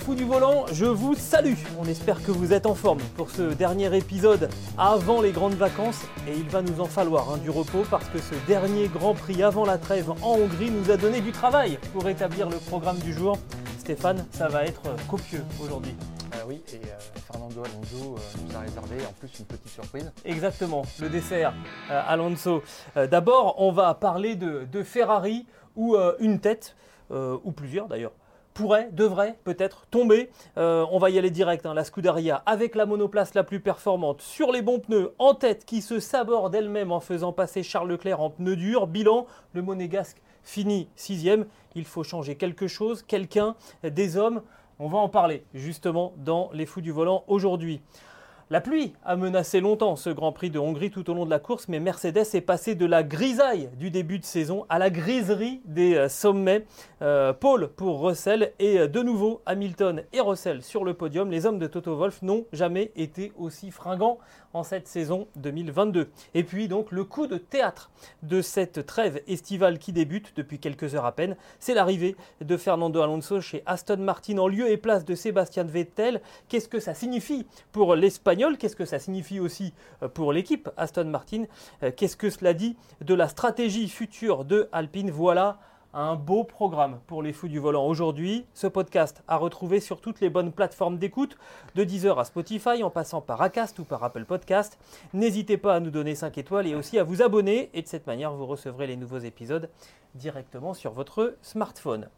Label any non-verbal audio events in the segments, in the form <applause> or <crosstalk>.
Fous du volant, je vous salue. On espère que vous êtes en forme pour ce dernier épisode avant les grandes vacances. Et il va nous en falloir hein, du repos parce que ce dernier Grand Prix avant la trêve en Hongrie nous a donné du travail pour établir le programme du jour. Stéphane, ça va être copieux aujourd'hui. Euh, oui, et euh, Fernando Alonso euh, nous a réservé en plus une petite surprise. Exactement, le dessert, euh, Alonso. Euh, D'abord, on va parler de, de Ferrari euh, une tête, euh, ou plusieurs d'ailleurs, pourrait, devrait peut-être tomber. Euh, on va y aller direct. hein. La Scuderia avec la monoplace la plus performante sur les bons pneus en tête qui se saborde elle-même en faisant passer Charles Leclerc en pneus durs. Bilan, le monégasque finit sixième. Il faut changer quelque chose, quelqu'un, des hommes. On va en parler justement dans les fous du volant aujourd'hui. La pluie a menacé longtemps ce Grand Prix de Hongrie tout au long de la course, mais Mercedes est passé de la grisaille du début de saison à la griserie des euh, sommets. Euh, Paul pour Russell et euh, de nouveau Hamilton et Russell sur le podium. Les hommes de Toto Wolff n'ont jamais été aussi fringants en cette saison 2022. Et puis donc le coup de théâtre de cette trêve estivale qui débute depuis quelques heures à peine, c'est l'arrivée de Fernando Alonso chez Aston Martin en lieu et place de Sébastien Vettel. Qu'est-ce que ça signifie pour Qu'est-ce que ça signifie aussi euh, pour l'équipe Aston Martin Euh, Qu'est-ce que cela dit de la stratégie future de Alpine? Voilà un beau programme pour les fous du volant aujourd'hui. Ce podcast à retrouver sur toutes les bonnes plateformes d'écoute, de Deezer à Spotify, en passant par Acast ou par Apple Podcast. N'hésitez pas à nous donner 5 étoiles et aussi à vous abonner. Et de cette manière, vous recevrez les nouveaux épisodes directement sur votre smartphone.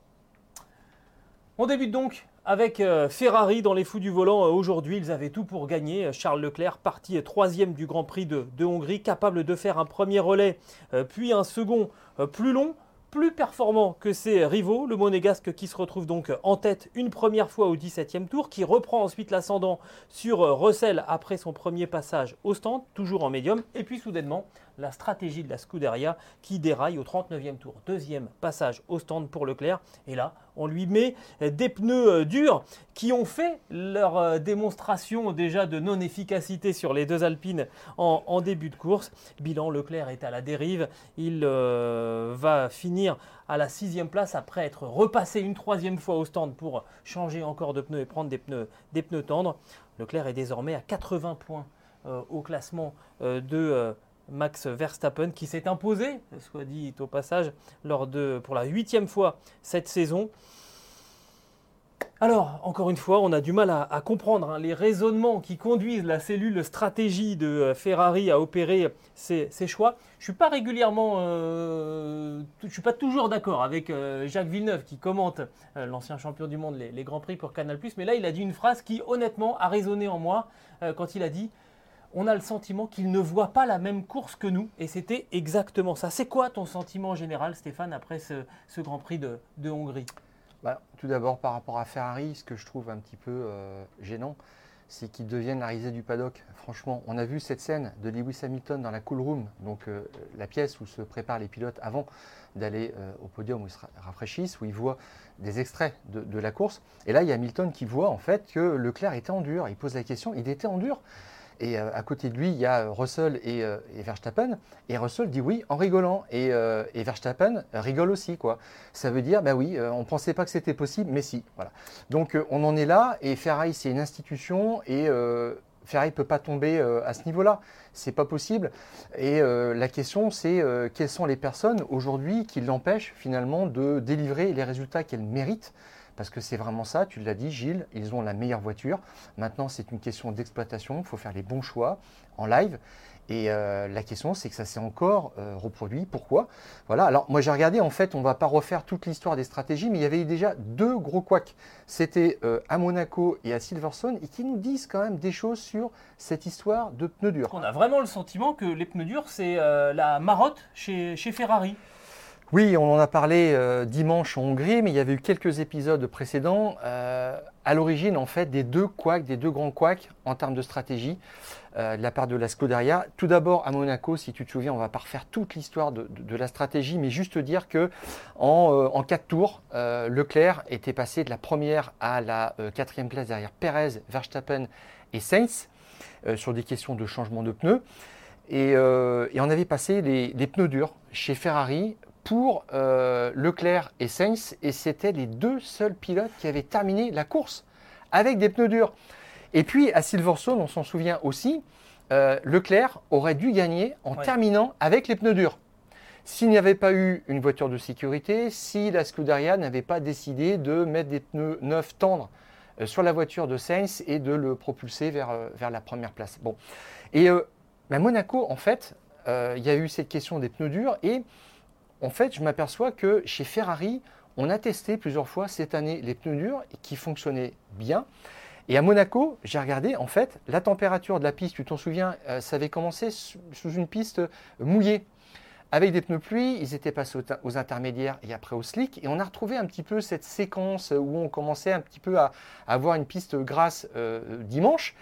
On débute donc avec euh, Ferrari dans les fous du volant. Euh, Aujourd'hui, ils avaient tout pour gagner. Charles Leclerc, parti troisième du Grand Prix de, Hongrie, capable de faire un premier relais, euh, puis un second euh, plus long, plus performant que ses rivaux. Le monégasque qui se retrouve donc en tête une première fois au 17e tour, qui reprend ensuite l'ascendant sur euh, Russell après son premier passage au stand, toujours en médium. Et puis soudainement, la stratégie de la Scuderia qui déraille au 39e tour. Deuxième passage au stand pour Leclerc. Et là, on lui met des pneus euh, durs qui ont fait leur euh, démonstration déjà de non-efficacité sur les deux Alpines en, début de course. Bilan, Leclerc est à la dérive. Il euh, va finir à la sixième place après être repassé une troisième fois au stand pour changer encore de pneus et prendre des pneus, tendres. Leclerc est désormais à 80 points au classement de Max Verstappen qui s'est imposé, soit dit au passage, lors de, pour la huitième fois cette saison. Alors, encore une fois, on a du mal à, comprendre hein, les raisonnements qui conduisent la cellule stratégie de euh, Ferrari à opérer ses, choix. Je suis pas régulièrement, euh, je suis pas toujours d'accord avec euh, Jacques Villeneuve qui commente l'ancien champion du monde les, les grands prix pour Canal+. Mais là, il a dit une phrase qui, honnêtement, a résonné en moi quand il a dit on a le sentiment qu'il ne voit pas la même course que nous. Et c'était exactement ça. C'est quoi ton sentiment général, Stéphane, après ce, Grand Prix de, Hongrie? Bah, tout d'abord, par rapport à Ferrari, ce que je trouve un petit peu euh, gênant, c'est qu'ils deviennent la risée du paddock. Franchement, on a vu cette scène de Lewis Hamilton dans la cool room, donc euh, la pièce où se préparent les pilotes avant d'aller euh, au podium où ils se ra- rafraîchissent, où ils voient des extraits de, de la course. Et là, il y a Hamilton qui voit en fait que Leclerc était en dur. Il pose la question, il était en dur. Et euh, à côté de lui, il y a euh, Russell et, euh, et Verstappen. Et Russell dit oui en rigolant. Et, Verstappen rigole aussi. Quoi. Ça veut dire, bah oui, on ne pensait pas que c'était possible, mais si. Donc on en est là. Et Ferrari, c'est une institution. Et Ferrari ne peut pas tomber à ce niveau-là. C'est pas possible. Et la question, c'est quelles sont les personnes aujourd'hui qui l'empêchent finalement de délivrer les résultats qu'elle mérite parce que c'est vraiment ça, tu l'as dit Gilles, ils ont la meilleure voiture. Maintenant, c'est une question d'exploitation, il faut faire les bons choix en live. Et euh, la question, c'est que ça s'est encore euh, reproduit. Pourquoi? Voilà. Alors, moi, j'ai regardé. En fait, on ne va pas refaire toute l'histoire des stratégies, mais il y avait déjà deux gros couacs. C'était euh, à Monaco et à Silverstone, et qui nous disent quand même des choses sur cette histoire de pneus durs. On a vraiment le sentiment que les pneus durs, c'est la marotte chez, chez Ferrari. Oui, on en a parlé dimanche en Hongrie, mais il y avait eu quelques épisodes précédents à l'origine en fait des deux couacs, des deux grands couacs en termes de stratégie. Euh, de la part de la Scuderia. Tout d'abord, à Monaco, si tu te souviens, on va pas refaire toute l'histoire de, la stratégie, mais juste dire que en, euh, quatre tours, euh, Leclerc était passé de la première à la quatrième place derrière Perez, Verstappen et Sainz sur des questions de changement de pneus. Et, on avait passé les, les, pneus durs chez Ferrari pour Leclerc et Sainz, et c'était les deux seuls pilotes qui avaient terminé la course avec des pneus durs. Et puis à Silverstone, on s'en souvient aussi, euh, Leclerc aurait dû gagner en terminant avec les pneus durs. S'il n'y avait pas eu une voiture de sécurité, si la Scuderia n'avait pas décidé de mettre des pneus neufs tendres euh, sur la voiture de Sainz et de le propulser vers, euh, vers la première place. Bon. Et à ben, Monaco, en fait, il y a eu cette question des pneus durs et en fait, je m'aperçois que chez Ferrari, on a testé plusieurs fois cette année les pneus durs qui fonctionnaient bien. Et à Monaco, j'ai regardé, en fait, la température de la piste, tu t'en souviens, euh, ça avait commencé sous une piste mouillée. Avec des pneus pluie, ils étaient passés aux, intermédiaires et après aux slick. Et on a retrouvé un petit peu cette séquence où on commençait un petit peu à, avoir une piste grasse euh, dimanche.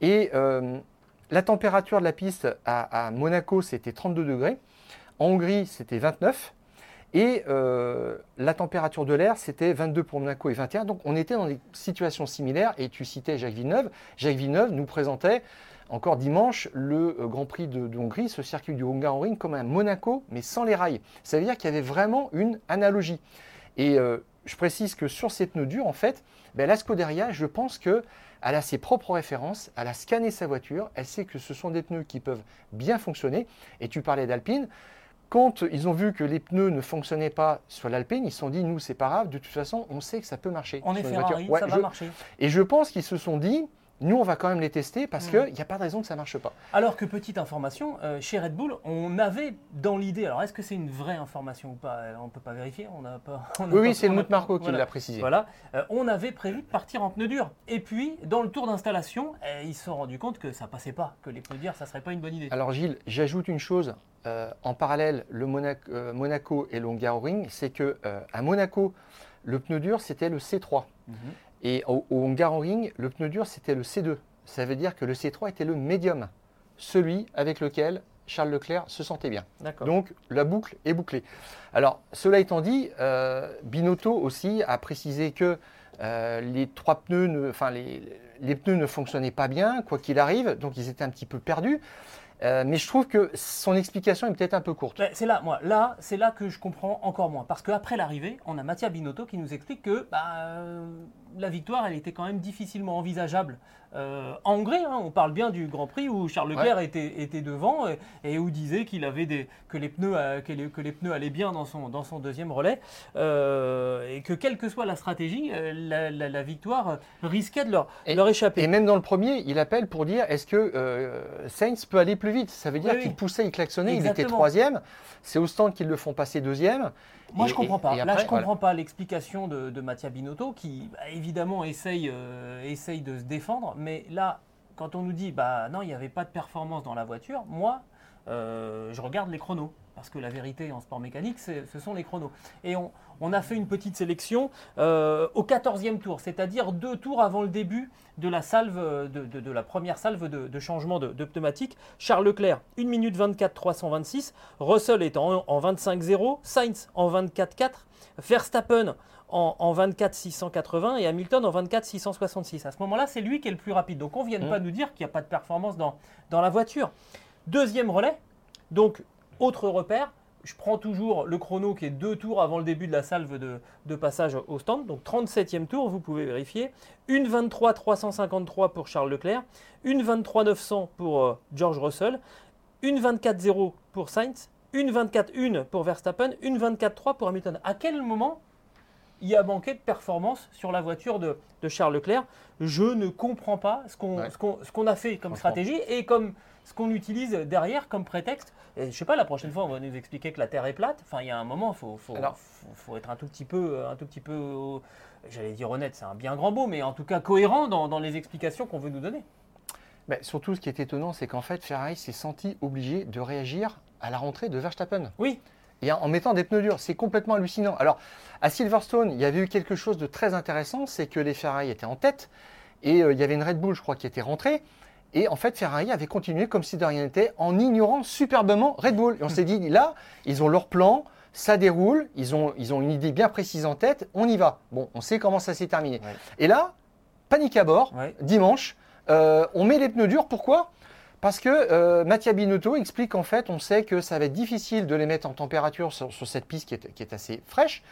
Et euh, la température de la piste à, à Monaco, c'était 32 degrés. En Hongrie, c'était 29. Et euh, la température de l'air, c'était 22 pour Monaco et 21. Donc on était dans des situations similaires. Et tu citais Jacques Villeneuve. Jacques Villeneuve nous présentait encore dimanche le euh, Grand Prix de, Hongrie, ce circuit du Hungaroring, comme un Monaco, mais sans les rails. Ça veut dire qu'il y avait vraiment une analogie. Et euh, je précise que sur ces pneus durs, en fait, ben, la Scuderia, je pense qu'elle a ses propres références, elle a scanné sa voiture, elle sait que ce sont des pneus qui peuvent bien fonctionner. Et tu parlais d'Alpine. Quand ils ont vu que les pneus ne fonctionnaient pas sur l'Alpine, ils se sont dit, nous, c'est pas grave, de toute façon, on sait que ça peut marcher. On est Ferrari, ça va marcher. Et je pense qu'ils se sont dit, nous, on va quand même les tester parce qu'il n'y a pas de raison que ça ne marche pas. Alors que, petite information, euh, chez Red Bull, on avait dans l'idée, alors est-ce que c'est une vraie information ou pas euh, On ne peut pas vérifier. On a pas, <laughs> oui, oui c'est Helmut Marco qui l'a précisé. Voilà, euh, on avait prévu de partir en pneus durs. Et puis, dans le tour d'installation, ils se sont rendus compte que ça passait pas, que les pneus durs, ça ne serait pas une bonne idée. Alors Gilles, j'ajoute une chose. en parallèle, le Monaco, et le Ring, c'est que à Monaco, le pneu dur, c'était le C3. Et au, au Ring, le pneu dur, c'était le C2. Ça veut dire que le C3 était le médium, celui avec lequel Charles Leclerc se sentait bien. Donc la boucle est bouclée. Alors, cela étant dit, euh, Binotto aussi a précisé que euh, les trois pneus, enfin les, les, pneus ne fonctionnaient pas bien, quoi qu'il arrive, donc ils étaient un petit peu perdus. Euh, mais je trouve que son explication est peut-être un peu courte. C'est là, moi, là, c'est là que je comprends encore moins. Parce qu'après l'arrivée, on a Mattia Binotto qui nous explique que bah, la victoire, elle était quand même difficilement envisageable euh, en Hongrie. Hein. on parle bien du Grand Prix où Charles Leclerc était, était, devant et, où disait qu'il avait des, que, les pneus, euh, que, les, pneus allaient bien dans son, dans son deuxième relais euh, et que quelle que soit la stratégie, la, victoire risquait de leur, leur, échapper. Et même dans le premier, il appelle pour dire est-ce que Sainz peut aller plus vite Ça veut dire qu'il poussait, il klaxonnait, il était troisième. C'est au stand qu'ils le font passer deuxième. Moi, je je comprends pas. Là, je comprends pas l'explication de, de Mattia Binotto qui, bah, évidemment, essaye, euh, essaye de se défendre. Mais là, quand on nous dit, bah non, il n'y avait pas de performance dans la voiture, moi, euh, je regarde les chronos. Parce que la vérité en sport mécanique, ce sont les chronos. Et on, on a fait une petite sélection euh, au 14e tour, c'est-à-dire deux tours avant le début de la salve, de, la première salve de, changement de, pneumatique. Charles Leclerc, 1 minute 24 326, Russell est en, 25-0, Sainz en 24-4, Verstappen en, 24 680 et Hamilton en 24 666. À ce moment-là, c'est lui qui est le plus rapide. Donc on ne vient mmh. pas nous dire qu'il n'y a pas de performance dans, dans la voiture. Deuxième relais, donc autre repère, je prends toujours le chrono qui est deux tours avant le début de la salve de, passage au stand. Donc 37e tour, vous pouvez vérifier. Une 23 353 pour Charles Leclerc, une 23 900 pour euh, George Russell, une 24 0 pour Sainz, une 24 1 pour Verstappen, une 24 3 pour Hamilton. À quel moment il y a manqué de performance sur la voiture de, Charles Leclerc. Je ne comprends pas ce qu'on a fait comme stratégie et comme ce qu'on utilise derrière comme prétexte. Et je sais pas, la prochaine fois, on va nous expliquer que la Terre est plate. Enfin, il y a un moment, il faut, faut, être un tout petit peu, un tout petit peu, j'allais dire honnête, c'est un bien grand mot, mais en tout cas cohérent dans, les explications qu'on veut nous donner. Mais surtout, ce qui est étonnant, c'est qu'en fait, Ferrari s'est senti obligé de réagir à la rentrée de Verstappen. Oui et en mettant des pneus durs. C'est complètement hallucinant. Alors, à Silverstone, il y avait eu quelque chose de très intéressant, c'est que les Ferrari étaient en tête et euh, il y avait une Red Bull, je crois, qui était rentrée. Et en fait, Ferrari avait continué comme si de rien n'était en ignorant superbement Red Bull. Et on s'est dit, là, ils ont leur plan, ça déroule, ils ont, ils ont une idée bien précise en tête, on y va. Bon, on sait comment ça s'est terminé. Et là, panique à bord, dimanche, euh, on met les pneus durs, pourquoi? Parce que euh, Mattia Binotto explique qu'en fait, on sait que ça va être difficile de les mettre en température sur, cette piste qui est, assez fraîche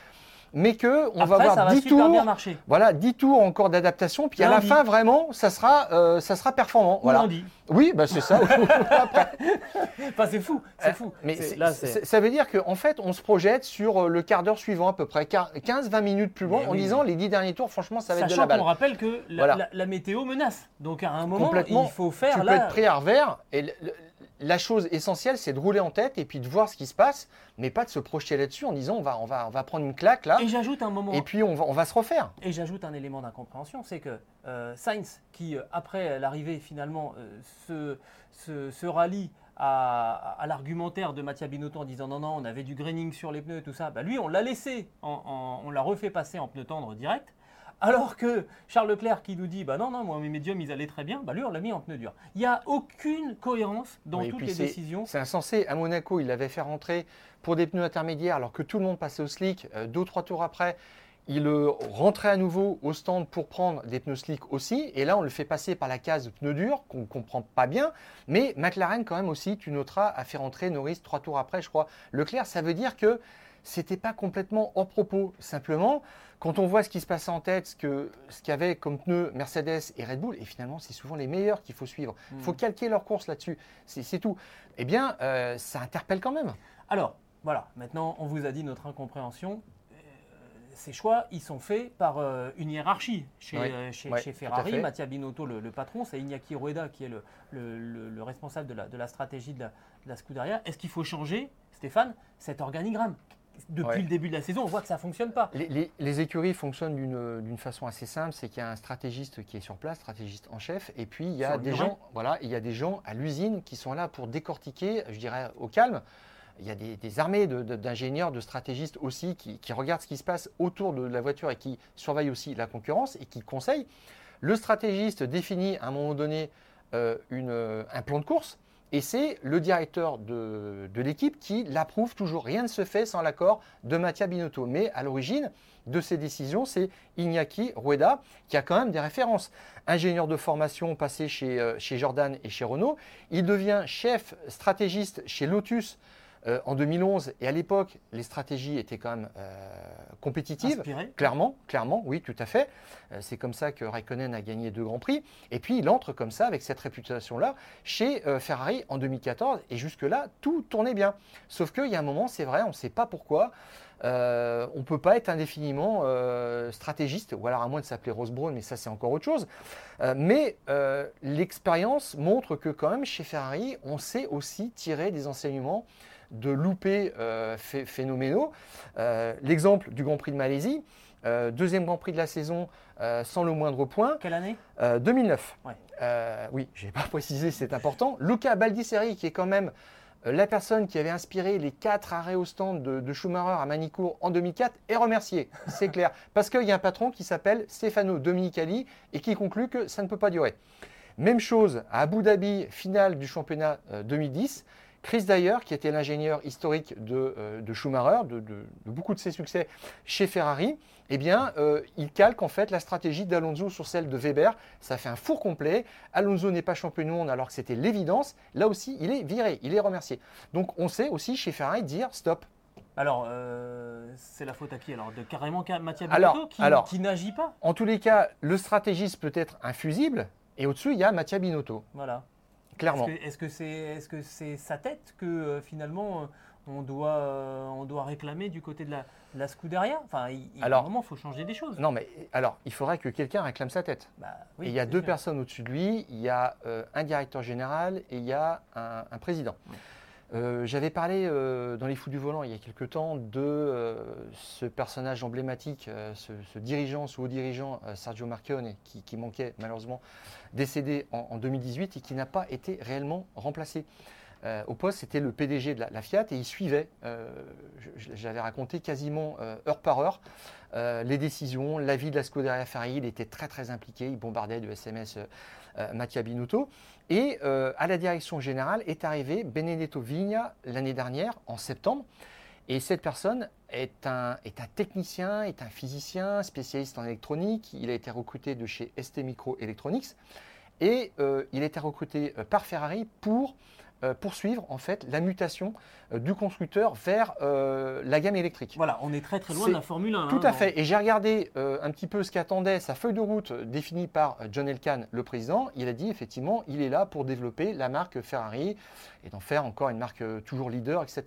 mais que on va avoir 10 tours, voilà, 10 tours encore d'adaptation, puis à la fin vraiment, ça sera, euh, ça sera performant. Voilà. Oui, bah c'est ça. <laughs> enfin, c'est fou, c'est fou. Mais ça veut dire qu'en en fait, on se projette sur euh, le quart d'heure suivant à peu près, 15-20 minutes plus loin, en disant les 10 derniers tours, franchement, ça va être de la balle. on rappelle que la, météo menace, donc à un moment, il faut faire. Tu peux être pris à revers et la chose essentielle, c'est de rouler en tête et puis de voir ce qui se passe, mais pas de se projeter là-dessus en disant on va, on va, on va prendre une claque là. Et j'ajoute un moment. Et puis on va, on va se refaire. Et j'ajoute un élément d'incompréhension, c'est que euh, Sainz, qui euh, après l'arrivée finalement euh, se, se, rallie à, l'argumentaire de Mattia Binotto en disant non, non, on avait du graining sur les pneus, tout ça, bah, lui on l'a laissé, on l'a refait passer en pneu tendre direct. Alors que Charles Leclerc qui nous dit bah non, non, moi mes médiums ils allaient très bien, bah lui on l'a mis en pneu dur. Il n'y a aucune cohérence dans toutes les décisions. C'est insensé. À Monaco, il l'avait fait rentrer pour des pneus intermédiaires alors que tout le monde passait au slick. Euh, deux ou trois tours après, il rentrait à nouveau au stand pour prendre des pneus slick aussi. Et là, on le fait passer par la case pneus durs qu'on ne comprend pas bien. Mais McLaren, quand même aussi, tu noteras, a fait rentrer Norris trois tours après, je crois. Leclerc, ça veut dire que c'était pas complètement hors propos. Simplement, quand on voit ce qui se passe en tête, ce qu'il ce y avait comme pneus Mercedes et Red Bull, et finalement, c'est souvent les meilleurs qu'il faut suivre. Il faut hmm. calquer leur course là-dessus. C'est tout. Eh bien, euh, ça interpelle quand même. Alors, voilà, maintenant, on vous a dit notre incompréhension. Euh, ces choix, ils sont faits par euh, une hiérarchie. Chez, chez, Ferrari, Mattia Binotto, le, patron, c'est Iñaki Rueda qui est le, le, responsable de la, de la, stratégie de la, de la Scuderia. Est-ce qu'il faut changer, Stéphane, cet organigramme? Depuis le début de la saison, on voit que ça ne fonctionne pas. Les, écuries fonctionnent d'une façon assez simple, c'est qu'il y a un stratégiste qui est sur place, stratégiste en chef, et puis il y a des gens, voilà, il y a des gens à l'usine qui sont là pour décortiquer, je dirais au calme. Il y a des, armées d'ingénieurs, de, stratégistes aussi qui, regardent ce qui se passe autour de la voiture et qui surveillent aussi la concurrence et qui conseillent. Le stratégiste définit à un moment donné euh, un plan de course et c'est le directeur de, l'équipe qui l'approuve toujours. Rien ne se fait sans l'accord de Mattia Binotto. Mais à l'origine de ces décisions, c'est Iñaki Rueda qui a quand même des références. Ingénieur de formation passé chez, euh, chez Jordan et chez Renault. Il devient chef stratégiste chez Lotus euh, en 2011, et à l'époque, les stratégies étaient quand même euh, compétitives. Clairement, clairement, oui, tout à fait. Euh, c'est comme ça que Raikkonen a gagné deux grands prix. Et puis, il entre comme ça, avec cette réputation-là, chez Ferrari en 2014. Et jusque-là, tout tournait bien. Sauf qu'il y a un moment, c'est vrai, on ne sait pas pourquoi. on ne peut pas être indéfiniment stratégiste, ou alors à moins de s'appeler Rose Brown, mais ça c'est encore autre chose. mais l'expérience montre que quand même chez Ferrari, on sait aussi tirer des enseignements de louper euh, phénoménaux. Euh, l'exemple du Grand Prix de Malaisie, euh, deuxième Grand Prix de la saison sans le moindre point. Quelle année? 2009. oui, je n'ai pas <laughs> précisé, c'est important. Luca Baldisseri, qui est quand même la personne qui avait inspiré les quatre arrêts au stand de, Schumacher à Manicourt en 2004 est remercié, <laughs> c'est clair. Parce qu'il y a un patron qui s'appelle Stefano Dominicali et qui conclut que ça ne peut pas durer. Même chose à Abu Dhabi, finale du championnat 2010. Chris Dyer, qui était l'ingénieur historique de, euh, Schumacher, de, beaucoup de ses succès chez Ferrari, eh bien, euh, il calque en fait la stratégie d'Alonso sur celle de Weber. Ça fait un four complet. Alonso n'est pas champion du monde alors que c'était l'évidence. Là aussi, il est viré, il est remercié. Donc, on sait aussi chez Ferrari dire stop. Alors, euh, c'est la faute à qui alors? De carrément Mathieu Binotto qui, qui n'agit pas? En tous les cas, le stratégiste peut être infusible et au-dessus, il y a Mathieu Binotto. Voilà. Clairement. Est-ce que c'est est -ce c'est sa tête que finalement on doit, on doit réclamer du côté de la, la Scuderia? Enfin, il, alors, un moment, il faut changer des choses. Non, mais alors, il faudrait que quelqu'un réclame sa tête. Bah, et il y a deux personnes au-dessus de lui. Il y a un directeur général et il y a un, président. Euh, j'avais parlé euh, dans Les Fous du Volant il y a quelque temps de euh, ce personnage emblématique, ce, dirigeant, ce haut dirigeant, Sergio Marchionne, qui, manquait malheureusement décédé en, 2018 et qui n'a pas été réellement remplacé. au poste, c'était le PDG de la, Fiat et il suivait, j'avais raconté quasiment heure par heure, les décisions, l'avis de la Scuderia Ferrari. Il était très très impliqué, il bombardait de SMS Mattia Binotto. Et euh, à la direction générale est arrivé Benedetto Vigna l'année dernière, en septembre. Et cette personne est un, est un technicien, est un physicien, spécialiste en électronique. Il a été recruté de chez ST Micro Electronics. Et euh, il a été recruté euh, par Ferrari pour poursuivre en fait la mutation euh, du constructeur vers euh, la gamme électrique. Voilà, on est très très loin de la Formule 1. Tout hein, à fait. Et j'ai regardé un petit peu ce qu'attendait sa feuille de route définie par John Elkann, le président. Il a dit effectivement, il est là pour développer la marque Ferrari et d'en faire encore une marque toujours leader, etc.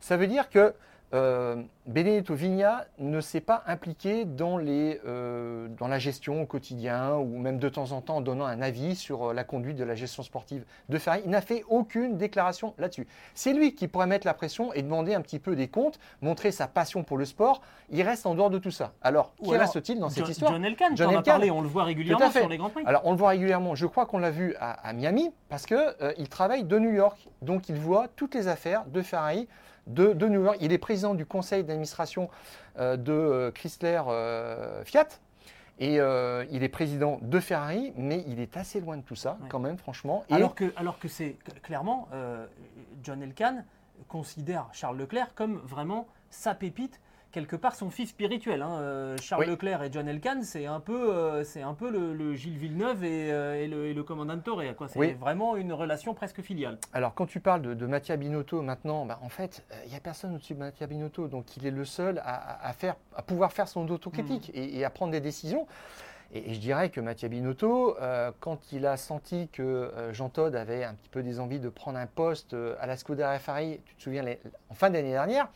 Ça veut dire que euh, Benedetto Vigna ne s'est pas impliqué dans, les, euh, dans la gestion au quotidien ou même de temps en temps en donnant un avis sur euh, la conduite de la gestion sportive de Ferrari. Il n'a fait aucune déclaration là-dessus. C'est lui qui pourrait mettre la pression et demander un petit peu des comptes, montrer sa passion pour le sport. Il reste en dehors de tout ça. Alors, qui reste-t-il dans cette histoire John Elkann, John Elkann. on le voit régulièrement sur les Grands Prix. Alors, on le voit régulièrement. Je crois qu'on l'a vu à, Miami parce qu'il travaille de New York. Donc, il voit toutes les affaires de Ferrari de, New York. Il est président du conseil d'administration euh, de euh, Chrysler euh, Fiat. Et il est président de Ferrari, mais il est assez loin de tout ça, quand même, franchement. Alors que, alors que c'est clairement, John Elkann considère Charles Leclerc comme vraiment sa pépite quelque part son fils spirituel. Hein. Euh, Charles Leclerc et John Elkann, c'est un peu, euh, c'est un peu le, Gilles Villeneuve et, euh, le, et le, commandant Torre. C'est vraiment une relation presque filiale. Alors quand tu parles de, de Mattia Binotto maintenant, bah, en fait, il n'y a personne au-dessus de Mattia Binotto, donc il est le seul à, faire, à pouvoir faire son autocritique mm. et, à prendre des décisions. Et, je dirais que Mattia Binotto, quand il a senti que Jean Todt avait un petit peu des envies de prendre un poste à la Skoda Ferrari, tu te souviens, en fin d'année dernière,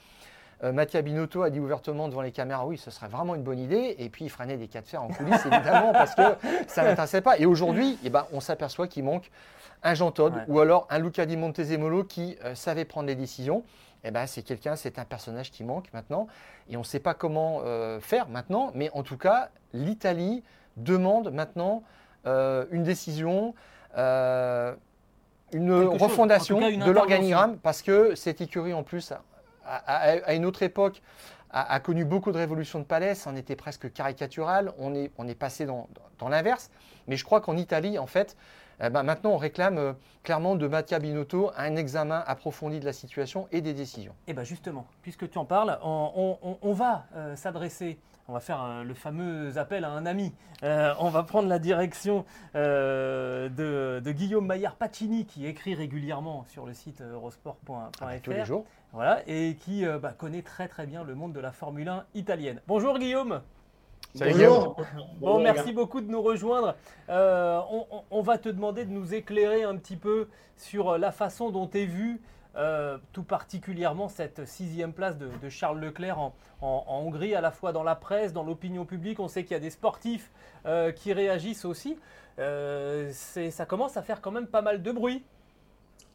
euh, Binotto a dit ouvertement devant les caméras, oui, ce serait vraiment une bonne idée. Et puis il freinait des cas de fer en coulisses, évidemment, <laughs> parce que ça ne l'intéressait pas. Et aujourd'hui, eh ben, on s'aperçoit qu'il manque un Jean Todt ou alors un Luca Di Montezemolo qui euh, savait prendre les décisions. Eh ben, c'est quelqu'un, c'est un personnage qui manque maintenant. Et on ne sait pas comment euh, faire maintenant. Mais en tout cas, l'Italie demande maintenant une décision une refondation de l'organigramme parce que cette écurie en plus à, une autre époque, a, connu beaucoup de révolutions de palais, ça en était presque caricatural, on est, on est passé dans, l'inverse, mais je crois qu'en Italie, en fait, eh ben, maintenant on réclame euh, clairement de Mattia Binotto un examen approfondi de la situation et des décisions. Et eh bien justement, puisque tu en parles, on, va euh, s'adresser on va faire euh, le fameux appel à un ami. on va prendre la direction de, Guillaume Maillard Pacini qui écrit régulièrement sur le site eurosport.fr. Ah, tous les jours. Voilà, et qui euh, bah, connaît très très bien le monde de la Formule 1 italienne. Bonjour Guillaume. Salut Bonjour. Bon, merci beaucoup de nous rejoindre. Euh, on, va te demander de nous éclairer un petit peu sur la façon dont est vue euh, tout particulièrement cette sixième place de, Charles Leclerc en, Hongrie, à la fois dans la presse, dans l'opinion publique. On sait qu'il y a des sportifs qui réagissent aussi. ça commence à faire quand même pas mal de bruit.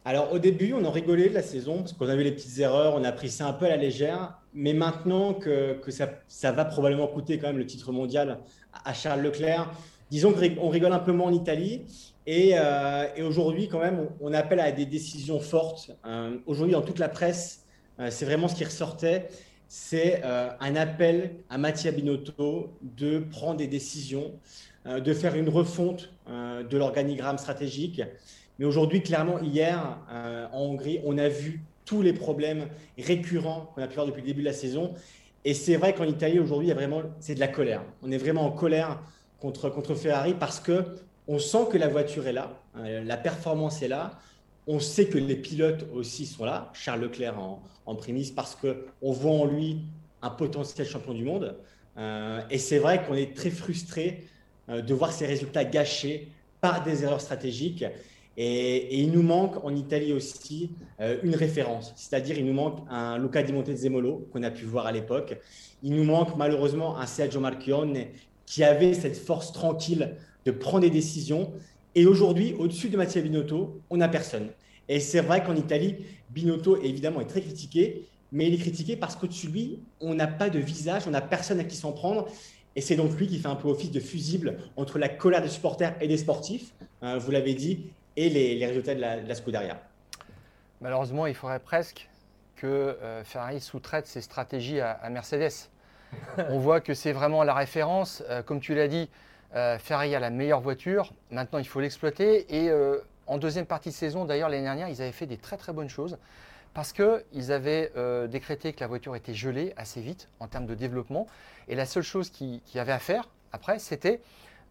Alors au début, on en rigolait de la saison parce qu'on a vu les petites erreurs, on a pris ça un peu à la légère. Mais maintenant que, ça, va probablement coûter quand même le titre mondial à Charles Leclerc, disons qu'on rigole un peu moins en Italie. Et, euh, aujourd'hui, quand même, on, appelle à des décisions fortes. Euh, aujourd'hui, dans toute la presse, euh, c'est vraiment ce qui ressortait. C'est un appel à Mattia Binotto de prendre des décisions, de faire une refonte de l'organigramme stratégique. Mais aujourd'hui, clairement, hier, en Hongrie, on a vu tous les problèmes récurrents qu'on a pu voir depuis le début de la saison. Et c'est vrai qu'en Italie, aujourd'hui, c'est de la colère. On est vraiment en colère contre, contre Ferrari parce que on sent que la voiture est là, euh, la performance est là. On sait que les pilotes aussi sont là, Charles Leclerc en, en prémisse, parce qu'on voit en lui un potentiel champion du monde. Euh, et c'est vrai qu'on est très frustré de voir ces résultats gâchés par des erreurs stratégiques. Et, il nous manque en Italie aussi euh, une référence, c'est-à-dire il nous manque un Luca Di Montezemolo qu'on a pu voir à l'époque. Il nous manque malheureusement un Sergio Marchionne qui avait cette force tranquille de prendre des décisions. Et aujourd'hui, au-dessus de Mattia Binotto, on n'a personne. Et c'est vrai qu'en Italie, Binotto évidemment est très critiqué, mais il est critiqué parce qu'au-dessus de lui, on n'a pas de visage, on n'a personne à qui s'en prendre. Et c'est donc lui qui fait un peu office de fusible entre la colère des supporters et des sportifs, hein, vous l'avez dit, et les, résultats de la, de Scuderia. Malheureusement, il faudrait presque que euh, Ferrari sous-traite ses stratégies à, Mercedes. <laughs> On voit que c'est vraiment la référence. Euh, comme tu l'as dit, euh, Ferrari a la meilleure voiture. Maintenant, il faut l'exploiter. Et en deuxième partie de saison, d'ailleurs, l'année dernière, ils avaient fait des très très bonnes choses parce qu'ils avaient décrété que la voiture était gelée assez vite en termes de développement. Et la seule chose qu'il y avait à faire après, c'était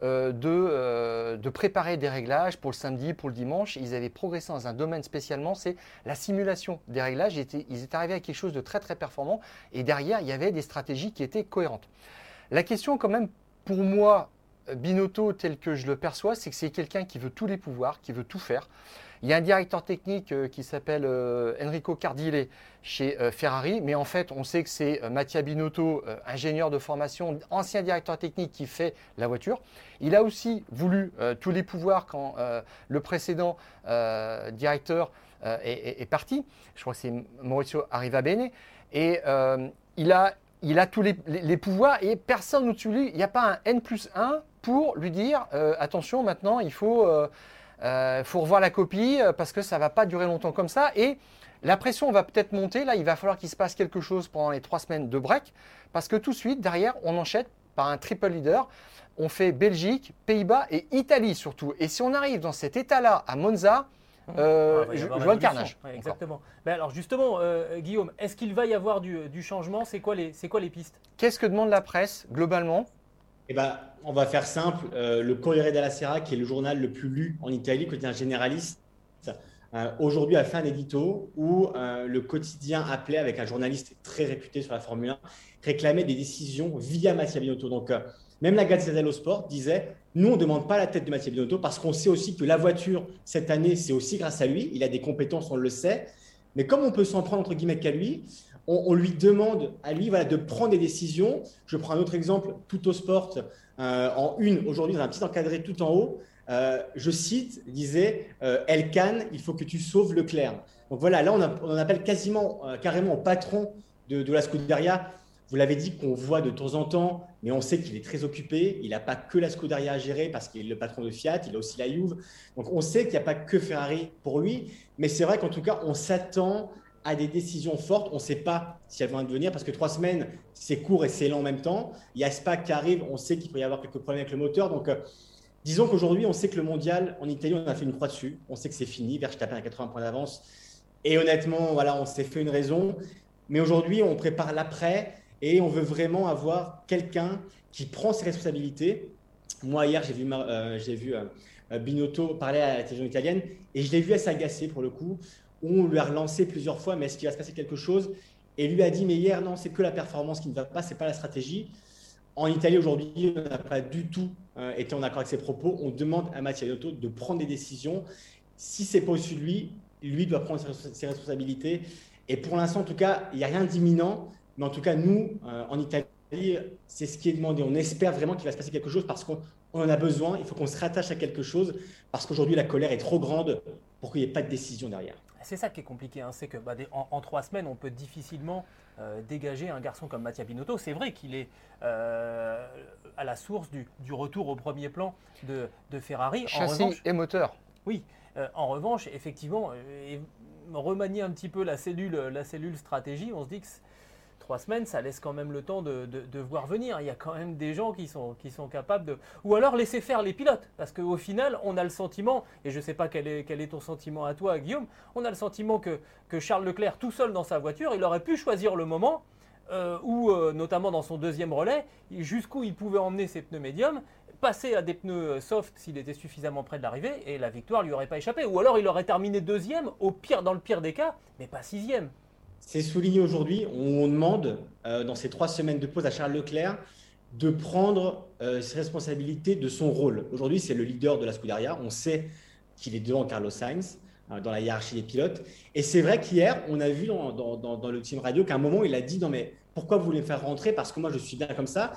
euh, euh, de, préparer des réglages pour le samedi, pour le dimanche. Ils avaient progressé dans un domaine spécialement, c'est la simulation des réglages. Ils étaient, ils étaient arrivés à quelque chose de très très performant et derrière, il y avait des stratégies qui étaient cohérentes. La question quand même, pour moi, Binotto, tel que je le perçois, c'est que c'est quelqu'un qui veut tous les pouvoirs, qui veut tout faire. Il y a un directeur technique euh, qui s'appelle euh, Enrico Cardile chez euh, Ferrari, mais en fait, on sait que c'est Mattia Binotto, ingénieur de formation, ancien directeur technique qui fait la voiture. Il a aussi voulu tous les pouvoirs quand le précédent directeur est, parti. Je crois que c'est Maurizio Arrivabene. Et il a il a tous les, pouvoirs et personne au-dessus de lui. Il n'y a pas un N plus 1 pour lui dire attention, maintenant il faut euh, faut revoir la copie euh, parce que ça ne va pas durer longtemps comme ça. Et la pression va peut-être monter. Là, il va falloir qu'il se passe quelque chose pendant les trois semaines de break parce que tout de suite, derrière, on enchaîne par un triple leader. On fait Belgique, Pays-Bas et Italie surtout. Et si on arrive dans cet état-là à Monza, euh, ah, je, vois le carnage. exactement. Mais alors justement, Guillaume, est-ce qu'il va y avoir du, du changement? C'est quoi, les, quoi les pistes? Qu'est-ce que demande la presse globalement? Eh ben, on va faire simple. Euh, le Corriere della Sera, qui est le journal le plus lu en Italie, un généraliste, euh, aujourd'hui a fait un édito où euh, le quotidien appelait, avec un journaliste très réputé sur la Formule 1, réclamait des décisions via Mattia Binotto. Donc, même la Gazzetta dello Sport disait Nous, on ne demande pas la tête de Mattia Binotto parce qu'on sait aussi que la voiture, cette année, c'est aussi grâce à lui. Il a des compétences, on le sait. Mais comme on peut s'en prendre entre guillemets qu'à lui, on, lui demande à lui de prendre des décisions. Je prends un autre exemple, tout au sport, euh, en une, aujourd'hui, dans un petit encadré tout en haut. Euh, je cite, disait euh, Elkan, il faut que tu sauves Leclerc. Donc voilà, là, on, appelle quasiment, carrément au patron de, de la Scuderia. Vous l'avez dit qu'on voit de temps en temps, mais on sait qu'il est très occupé. Il n'a pas que la Scuderia à gérer parce qu'il est le patron de Fiat, il a aussi la Juve. Donc on sait qu'il n'y a pas que Ferrari pour lui, mais c'est vrai qu'en tout cas, on s'attend à des décisions fortes. On ne sait pas si elles vont devenir parce que trois semaines, c'est court et c'est lent en même temps. Il y a Spa qui arrive, on sait qu'il peut y avoir quelques problèmes avec le moteur. Donc, euh, disons qu'aujourd'hui, on sait que le mondial en Italie, on a fait une croix dessus. On sait que c'est fini. Verstappen à 80 points d'avance. Et honnêtement, voilà, on s'est fait une raison. Mais aujourd'hui, on prépare l'après et on veut vraiment avoir quelqu'un qui prend ses responsabilités. Moi, hier, j'ai vu, euh, euh, Binotto parler à la télévision italienne et je l'ai vu assez agacé pour le coup on lui a relancé plusieurs fois, mais est-ce qu'il va se passer quelque chose? Et lui a dit, mais hier, non, c'est que la performance qui ne va pas, c'est pas la stratégie. En Italie, aujourd'hui, on n'a pas du tout euh, été en accord avec ses propos. On demande à Mattia Binotto de prendre des décisions. Si c'est pas au-dessus de lui, lui doit prendre ses responsabilités. Et pour l'instant, en tout cas, il n'y a rien d'imminent. Mais en tout cas, nous, euh, en Italie, c'est ce qui est demandé. On espère vraiment qu'il va se passer quelque chose parce qu'on en a besoin. Il faut qu'on se rattache à quelque chose parce qu'aujourd'hui, la colère est trop grande pour qu'il n'y ait pas de décision derrière. C'est ça qui est compliqué, hein. c'est que bah, en, trois semaines, on peut difficilement euh, dégager un garçon comme Mattia Binotto. C'est vrai qu'il est euh, à la source du, retour au premier plan de, Ferrari. Châssis et moteur. Oui, euh, en revanche, effectivement, remanier un petit peu la cellule, la cellule stratégie, on se dit que trois semaines, ça laisse quand même le temps de, voir venir. Il y a quand même des gens qui sont, capables de... Ou alors laisser faire les pilotes. Parce qu'au final, on a le sentiment, et je ne sais pas quel est, ton sentiment à toi, Guillaume, on a le sentiment que, que Charles Leclerc, tout seul dans sa voiture, il aurait pu choisir le moment euh, où, euh, notamment dans son deuxième relais, jusqu'où il pouvait emmener ses pneus médiums, passer à des pneus soft s'il était suffisamment près de l'arrivée, et la victoire lui aurait pas échappé. Ou alors il aurait terminé deuxième, au pire, dans le pire des cas, mais pas sixième. C'est souligné aujourd'hui. On demande, euh, dans ces trois semaines de pause à Charles Leclerc, de prendre euh, ses responsabilités de son rôle. Aujourd'hui, c'est le leader de la Scuderia. On sait qu'il est devant Carlos Sainz dans la hiérarchie des pilotes. Et c'est vrai qu'hier, on a vu dans, le team radio qu'à un moment, il a dit Non, mais pourquoi vous voulez me faire rentrer? Parce que moi, je suis bien comme ça.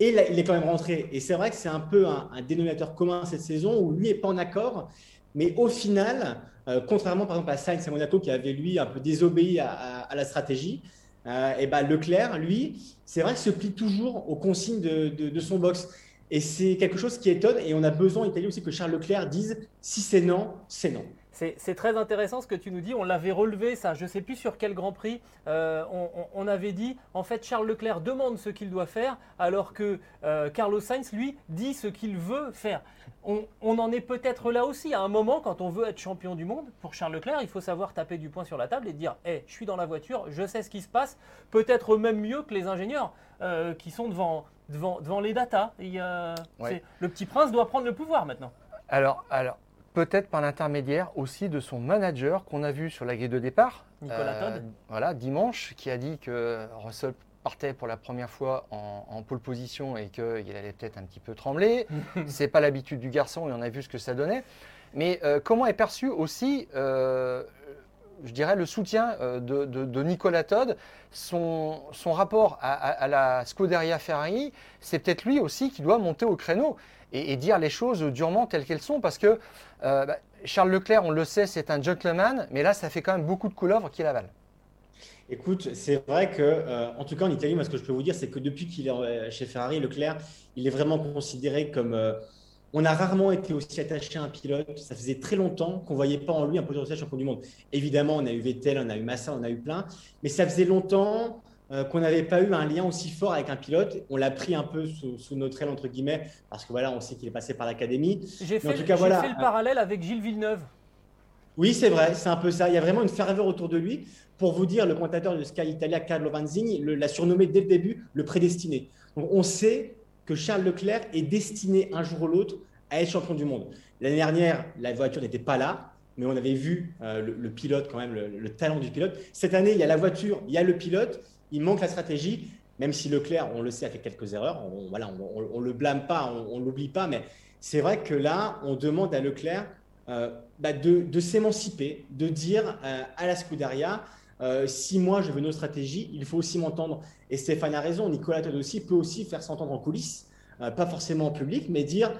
Et il est quand même rentré. Et c'est vrai que c'est un peu un, dénominateur commun cette saison où lui n'est pas en accord. Mais au final, euh, contrairement par exemple à Sainz et Monaco qui avait lui un peu désobéi à, la stratégie, euh, et ben Leclerc, lui, c'est vrai qu'il se plie toujours aux consignes de, de son box. Et c'est quelque chose qui étonne. Et on a besoin en Italie aussi que Charles Leclerc dise si c'est non, c'est non. C'est très intéressant ce que tu nous dis. On l'avait relevé, ça. Je ne sais plus sur quel Grand Prix. Euh, on, avait dit, en fait, Charles Leclerc demande ce qu'il doit faire, alors que euh, Carlos Sainz, lui, dit ce qu'il veut faire. On, en est peut-être là aussi. À un moment, quand on veut être champion du monde, pour Charles Leclerc, il faut savoir taper du poing sur la table et dire Hé, je suis dans la voiture, je sais ce qui se passe. Peut-être même mieux que les ingénieurs euh, qui sont devant, devant, devant les datas. Le petit prince doit prendre le pouvoir maintenant. Alors, alors peut-être par l'intermédiaire aussi de son manager qu'on a vu sur la grille de départ. Nicolas euh, Todd. Voilà, dimanche, qui a dit que Russell partait pour la première fois en, pole position et qu'il allait peut-être un petit peu trembler. <laughs> C'est pas l'habitude du garçon et on a vu ce que ça donnait. Mais euh, comment est perçu aussi, euh, je dirais, le soutien de, Nicolas Todd, son, rapport à, la Scuderia Ferrari, c'est peut-être lui aussi qui doit monter au créneau et, dire les choses durement telles qu'elles sont. Parce que euh, bah, Charles Leclerc, on le sait, c'est un gentleman, mais là, ça fait quand même beaucoup de couleuvres qu'il avale. Écoute, c'est vrai que, euh, en tout cas en Italie, moi, ce que je peux vous dire, c'est que depuis qu'il est euh, chez Ferrari, Leclerc, il est vraiment considéré comme. On a rarement été aussi attaché à un pilote. Ça faisait très longtemps qu'on ne voyait pas en lui un potentiel champion du monde. Évidemment, on a eu Vettel, on a eu Massa, on a eu plein. Mais ça faisait longtemps euh, qu'on n'avait pas eu un lien aussi fort avec un pilote. On l'a pris un peu sous, notre aile, entre guillemets, parce que voilà, on sait qu'il est passé par l'académie. J'ai fait, fait, le parallèle avec Gilles Villeneuve. Oui, c'est vrai, c'est un peu ça. Il y a vraiment une ferveur autour de lui. Pour vous dire, le commentateur de Sky Italia, Carlo Vanzini, l'a surnommé dès le début le prédestiné. Donc, on sait que Charles Leclerc est destiné un jour ou l'autre à être champion du monde. L'année dernière, la voiture n'était pas là, mais on avait vu euh, le, pilote quand même, le, talent du pilote. Cette année, il y a la voiture, il y a le pilote, il manque la stratégie, même si Leclerc, on le sait, a fait quelques erreurs. On, voilà, on, le blâme pas, on, ne l'oublie pas, mais c'est vrai que là, on demande à Leclerc euh, bah, de, s'émanciper, de dire euh, à la Scuderia, euh, si moi je veux nos stratégies, il faut aussi m'entendre. Et Stéphane a raison, Nicolas Todd aussi peut aussi faire s'entendre en coulisses, pas forcément en public, mais dire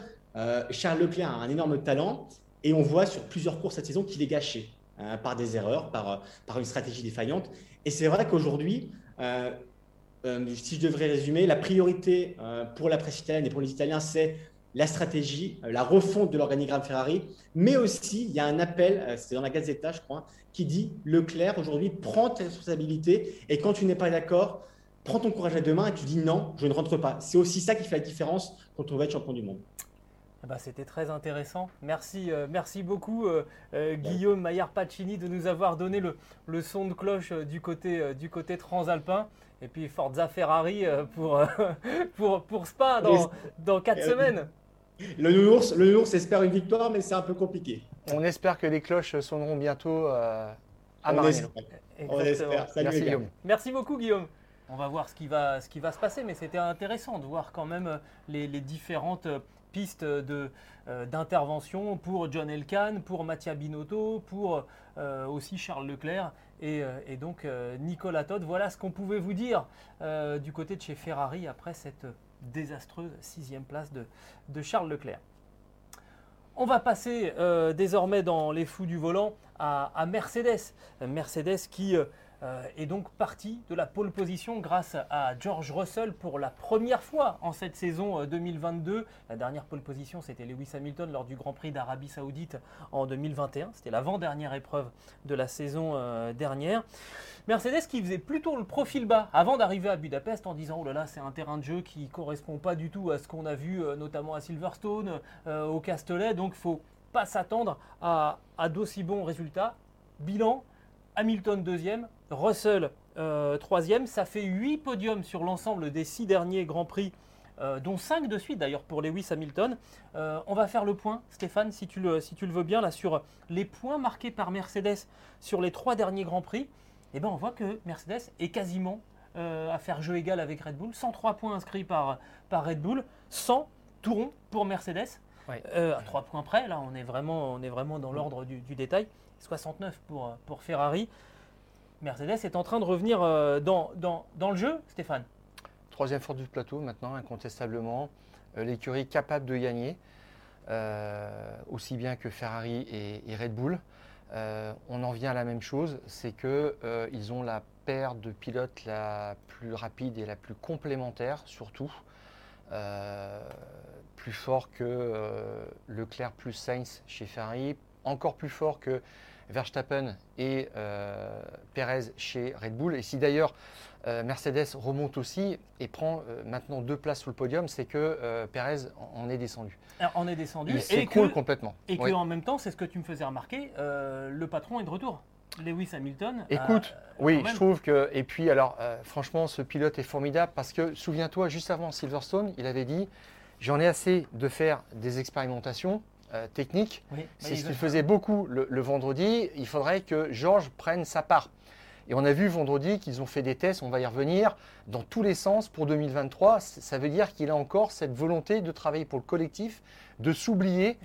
Charles Leclerc a un énorme talent et on voit sur plusieurs courses cette saison qu'il est gâché par des erreurs, par, par une stratégie défaillante. Et c'est vrai qu'aujourd'hui, euh, euh, si je devrais résumer, la priorité euh, pour la presse italienne et pour les Italiens, c'est la stratégie, la refonte de l'organigramme Ferrari, mais aussi il y a un appel, c'est dans la Gazzetta, je crois, qui dit Leclerc, aujourd'hui, prends tes responsabilités et quand tu n'es pas d'accord, prends ton courage à deux mains et tu dis non, je ne rentre pas. C'est aussi ça qui fait la différence quand on va être champion du monde. Eh ben, c'était très intéressant. Merci, euh, merci beaucoup euh, euh, Guillaume Maillard Pacini de nous avoir donné le, le son de cloche du côté, du côté transalpin. Et puis Forza Ferrari pour, <laughs> pour, pour Spa dans, dans 4 semaines. Le nounours, le nounours espère une victoire, mais c'est un peu compliqué. On espère que les cloches sonneront bientôt à Maranello. On espère. Merci, Guillaume. Merci beaucoup Guillaume. On va voir ce qui va, ce qui va se passer, mais c'était intéressant de voir quand même les, les différentes euh, d'intervention pour John Elkann, pour Mattia Binotto, pour euh, aussi Charles Leclerc et, euh, donc Nicolas Todd. Voilà ce qu'on pouvait vous dire du côté de chez Ferrari après cette désastreuse sixième place de, Charles Leclerc. On va passer désormais dans les fous du volant à, à Mercedes. Mercedes qui euh, est donc parti de la pole position grâce à George Russell pour la première fois en cette saison 2022. Euh, la dernière pole position, c'était Lewis Hamilton lors du Grand Prix d'Arabie Saoudite en 2021. C'était l'avant-dernière épreuve de la saison euh, dernière. Mercedes qui faisait plutôt le profil bas avant d'arriver à Budapest en disant oh là là c'est un terrain de jeu qui correspond pas du tout à ce qu'on a vu notamment à Silverstone, au Castellet, donc faut pas s'attendre à d'aussi bons résultats. Bilan, Hamilton deuxième, Russell euh, troisième. Ça fait huit podiums sur l'ensemble des six derniers Grands Prix, euh, dont cinq de suite d'ailleurs pour Lewis Hamilton. Euh, on va faire le point, Stéphane, si tu, le, si tu le veux bien, là sur les points marqués par Mercedes sur les trois derniers Grands Prix. Eh ben, on voit que Mercedes est quasiment à faire jeu égal avec Red Bull. 103 points inscrits par, par Red Bull, 100 tourons pour Mercedes. À 3 points près, là, on est vraiment, on est vraiment dans l'ordre du, détail. 69 pour, pour Ferrari. Mercedes est en train de revenir euh, dans, le jeu, Stéphane. Troisième force du plateau maintenant, incontestablement. Euh, l'écurie capable de gagner, aussi bien que Ferrari et, Red Bull. on en vient à la même chose, c'est qu'ils ont la paire de pilotes la plus rapide et la plus complémentaire, surtout. plus fort que Leclerc plus Sainz chez Ferrari, encore plus fort que Verstappen et euh, Perez chez Red Bull. Et si d'ailleurs euh, Mercedes remonte aussi et prend euh, maintenant deux places sur le podium, c'est que Perez en est descendu. Alors, on est descendu. Il s'écroule complètement. Et qu'en même temps, c'est ce que tu me faisais remarquer, le patron est de retour. Lewis Hamilton. Écoute, oui, je trouve que. Et puis, alors, franchement, ce pilote est formidable parce que, souviens-toi, juste avant Silverstone, il avait dit J'en ai assez de faire des expérimentations euh, technique. c'est ce qu'il faisait beaucoup le, vendredi. Il faudrait que Georges prenne sa part. Et on a vu vendredi qu'ils ont fait des tests, on va y revenir, dans tous les sens pour 2023. Ça veut dire qu'il a encore cette volonté de travailler pour le collectif, de s'oublier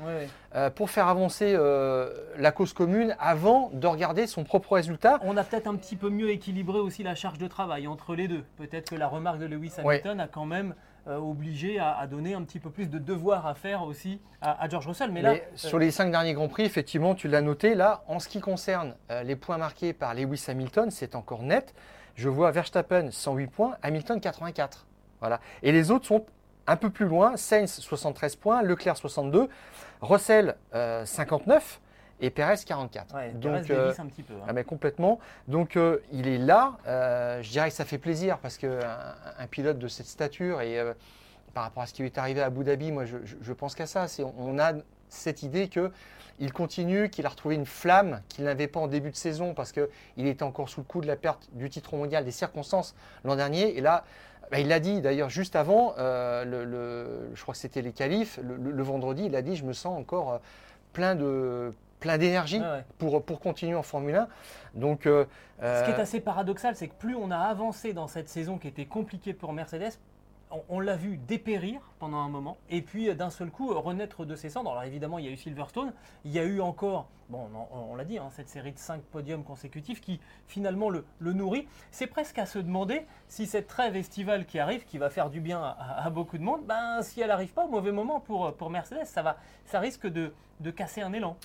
euh, pour faire avancer euh, la cause commune avant de regarder son propre résultat. On a peut-être un petit peu mieux équilibré aussi la charge de travail entre les deux. Peut-être que la remarque de Lewis Hamilton a quand même euh, obligé à, donner un petit peu plus de devoirs à faire aussi à, George Russell. Mais, là, euh, sur les cinq derniers Grands Prix, effectivement, tu l'as noté. Là, en ce qui concerne euh, les points marqués par Lewis Hamilton, c'est encore net. Je vois Verstappen 108 points, Hamilton 84. Voilà. Et les autres sont un peu plus loin. Sainz 73 points, Leclerc 62, Russell 59 et Perez 44. Donc, Perez euh, un petit peu. Hein. Ah, mais complètement. Donc euh, il est là. Euh, je dirais que ça fait plaisir parce qu'un un pilote de cette stature et par rapport à ce qui lui est arrivé à Abu Dhabi, moi je, je, pense qu'à ça. On, on a cette idée que il continue, qu'il a retrouvé une flamme qu'il n'avait pas en début de saison parce qu'il était encore sous le coup de la perte du titre mondial, des circonstances l'an dernier. Et là, bah, il l'a dit d'ailleurs juste avant, le, je crois que c'était les qualifs, le, le, vendredi, il a dit je me sens encore plein de plein d'énergie pour, pour continuer en Formule 1. Donc, euh, Ce qui est euh, assez paradoxal, c'est que plus on a avancé dans cette saison qui était compliquée pour Mercedes, on, l'a vu dépérir pendant un moment, et puis euh, d'un seul coup renaître de ses cendres. Alors évidemment, il y a eu Silverstone, il y a eu encore, bon, on, l'a dit, hein, cette série de cinq podiums consécutifs qui finalement le, nourrit. C'est presque à se demander si cette trêve estivale qui arrive, qui va faire du bien à, beaucoup de monde, ben, si elle n'arrive pas au mauvais moment pour, pour Mercedes, ça, va, ça risque de, de casser un élan.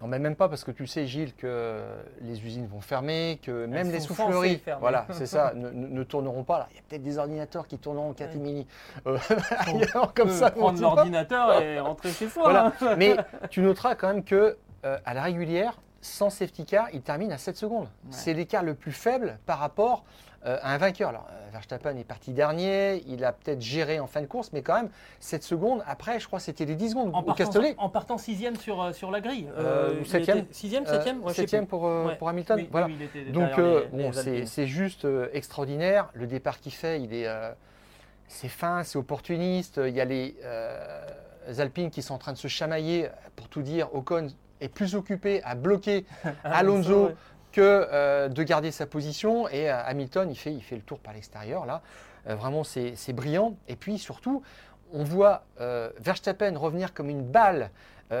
Non, mais même pas parce que tu sais, Gilles, que les usines vont fermer, que même les souffleries, voilà, c'est ça, <laughs> ne, tourneront pas. Là, il y a peut-être des ordinateurs qui tourneront en catimini. Euh, <laughs> comme ça, prendre l'ordinateur et rentrer chez soi. Voilà. Hein. mais <laughs> tu noteras quand même que euh, à la régulière, sans safety car, il termine à 7 secondes. C'est l'écart le plus faible par rapport euh, un vainqueur. Alors, euh, Verstappen est parti dernier, il a peut-être géré en fin de course, mais quand même, 7 secondes, après, je crois que c'était les 10 secondes en au Castellet. En partant 6 sur, euh, sur la grille. Euh, 7e 6e, 7e 7e pour, pour Hamilton. voilà. Donc, bon, c'est juste extraordinaire. Le départ qu'il fait, il est. c'est fin, c'est opportuniste. Il y a les Alpines qui sont en train de se chamailler. Pour tout dire, Ocon est plus occupé à bloquer <laughs> ah Alonso que euh, de garder sa position. Et euh, Hamilton, il fait, il fait le tour par l'extérieur. Là, euh, vraiment, c'est brillant. Et puis surtout, on voit Verstappen revenir comme une balle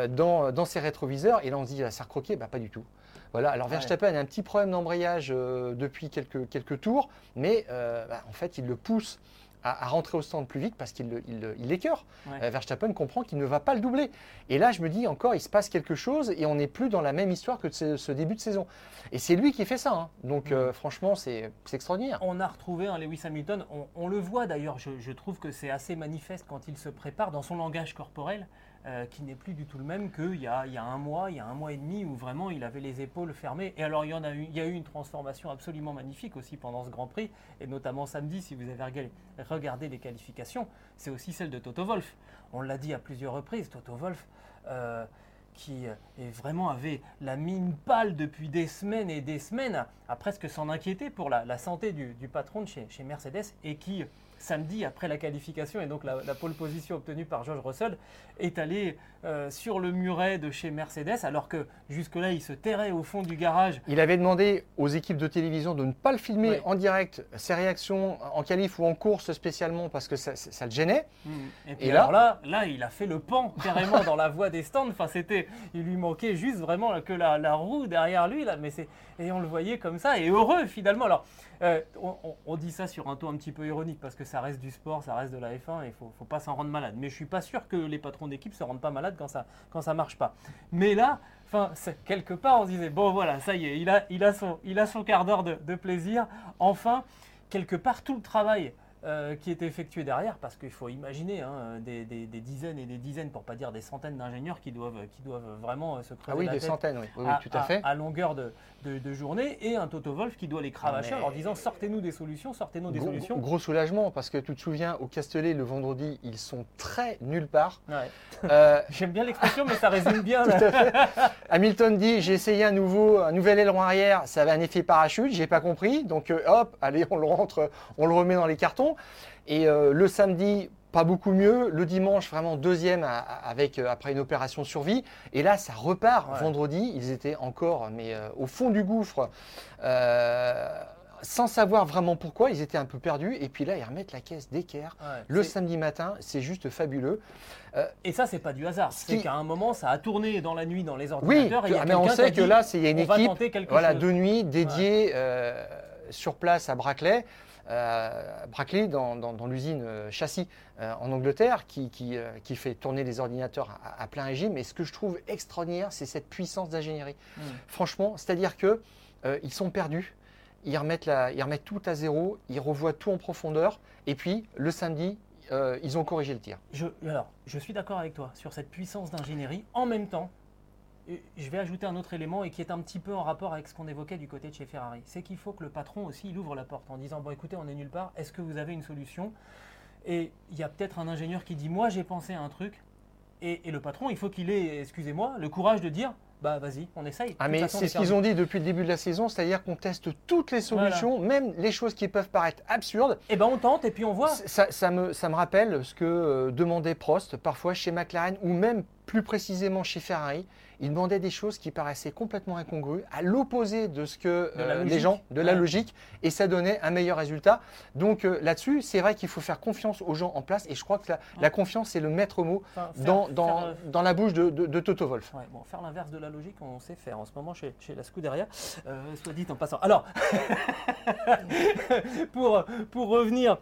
dans, dans, ses rétroviseurs. Et là, on se dit, ça recroquer bah, Pas du tout. Voilà, alors Verstappen a un petit problème d'embrayage depuis quelques, quelques tours, mais bah, en fait, il le pousse à, rentrer au stand plus vite parce qu'il l'écœure. Euh, Verstappen comprend qu'il ne va pas le doubler. Et là, je me dis encore, il se passe quelque chose et on n'est plus dans la même histoire que ce, début de saison. Et c'est lui qui fait ça. Hein. Donc, euh, franchement, c'est extraordinaire. On a retrouvé un Lewis Hamilton. On, le voit d'ailleurs, je, trouve que c'est assez manifeste quand il se prépare dans son langage corporel. Euh, qui n'est plus du tout le même qu'il y, a, un mois, il y a un mois et demi, où vraiment il avait les épaules fermées. Et alors il y, a eu, une transformation absolument magnifique aussi pendant ce Grand Prix, et notamment samedi, si vous avez regardé les qualifications, c'est aussi celle de Toto Wolf. On l'a dit à plusieurs reprises, Toto Wolf. Euh, qui est vraiment avait la mine pâle depuis des semaines et des semaines, à, presque s'en inquiéter pour la, santé du, patron de chez, Mercedes, et qui samedi, après la qualification et donc la, pole position obtenue par George Russell, est allé euh, sur le muret de chez Mercedes, alors que jusque-là, il se terrait au fond du garage. Il avait demandé aux équipes de télévision de ne pas le filmer en direct, ses réactions en qualif ou en course spécialement, parce que ça, le gênait. Mmh. Et, alors là, là, il a fait le pan <laughs> carrément dans la voie des stands. Enfin, c'était, il lui manquait juste vraiment que la, roue derrière lui, là, mais c'est, et on le voyait comme ça, et heureux finalement. Alors, euh, on, dit ça sur un ton un petit peu ironique parce que ça reste du sport, ça reste de la F1 et il faut, faut pas s'en rendre malade. Mais je suis pas sûr que les patrons d'équipe se rendent pas quand ça, quand ça marche pas. Mais là, enfin, quelque part, on se disait bon voilà, ça y est, il a, il a son, il a son quart d'heure de plaisir. Enfin, quelque part, tout le travail euh, qui est effectué derrière, parce qu'il faut imaginer hein, des, dizaines et des dizaines, pour pas dire des centaines d'ingénieurs qui doivent, qui doivent vraiment euh, se creuser ah oui, la des tête centaines, oui. tout à, fait. À, longueur de, journée, et un Toto Wolf qui doit les cravacher en leur disant sortez-nous des solutions, sortez-nous des solutions. Gros soulagement, parce que tu te souviens, au Castellet, le vendredi, ils sont très nulle part. Euh, <laughs> J'aime bien l'expression, mais ça résume bien. tout à fait. Hamilton dit j'ai essayé un nouveau, un nouvel aileron arrière, ça avait un effet parachute, j'ai pas compris, donc hop, allez, on le rentre, on le remet dans les cartons. Et euh, le samedi, pas beaucoup mieux. Le dimanche, vraiment deuxième avec, euh, après une opération survie. Et là, ça repart. Vendredi, ils étaient encore mais, euh, au fond du gouffre. sans savoir vraiment pourquoi, ils étaient un peu perdus. Et puis là, ils remettent la caisse d'équerre. le samedi matin, c'est juste fabuleux. et ça, c'est pas du hasard. C'est qu'à un moment, ça a tourné dans la nuit dans les ordinateurs. Oui, mais on sait que là, il y a une équipe voilà, de nuit dédiée sur place à Braclay. Euh, Brackley dans, l'usine euh, châssis euh, en Angleterre qui, fait tourner les ordinateurs à, plein régime. Et ce que je trouve extraordinaire, c'est cette puissance d'ingénierie. Mm. Franchement, c'est-à-dire que ils sont perdus. Ils remettent, ils remettent tout à zéro, ils revoient tout en profondeur, et puis le samedi, ils ont corrigé le tir. Je, alors, je suis d'accord avec toi sur cette puissance d'ingénierie. En même temps, je vais ajouter un autre élément et qui est un petit peu en rapport avec ce qu'on évoquait du côté de chez Ferrari. C'est qu'il faut que le patron aussi il ouvre la porte en disant Bon, écoutez, on est nulle part, est-ce que vous avez une solution? Et il y a peut-être un ingénieur qui dit Moi, j'ai pensé à un truc. Et, le patron, il faut qu'il ait, excusez-moi, le courage de dire bah vas-y, on essaye. Ah mais c'est ce qu'ils ont dit depuis le début de la saison, c'est-à-dire qu'on teste toutes les solutions, même les choses qui peuvent paraître absurdes. Et eh ben on tente et puis on voit. Ça, me, ça me rappelle ce que euh, demandait Prost parfois chez McLaren ou même plus précisément chez Ferrari il demandait des choses qui paraissaient complètement incongrues, à l'opposé de ce que euh, les gens, de la logique, et ça donnait un meilleur résultat. Donc euh, là-dessus, c'est vrai qu'il faut faire confiance aux gens en place, et je crois que la, confiance est le maître mot dans, dans, dans, la bouche de, de, Toto Wolf. bon, faire l'inverse de la logique, on sait faire en ce moment chez, chez la Scuderia, euh, soit dit en passant. Alors, <laughs> pour, pour revenir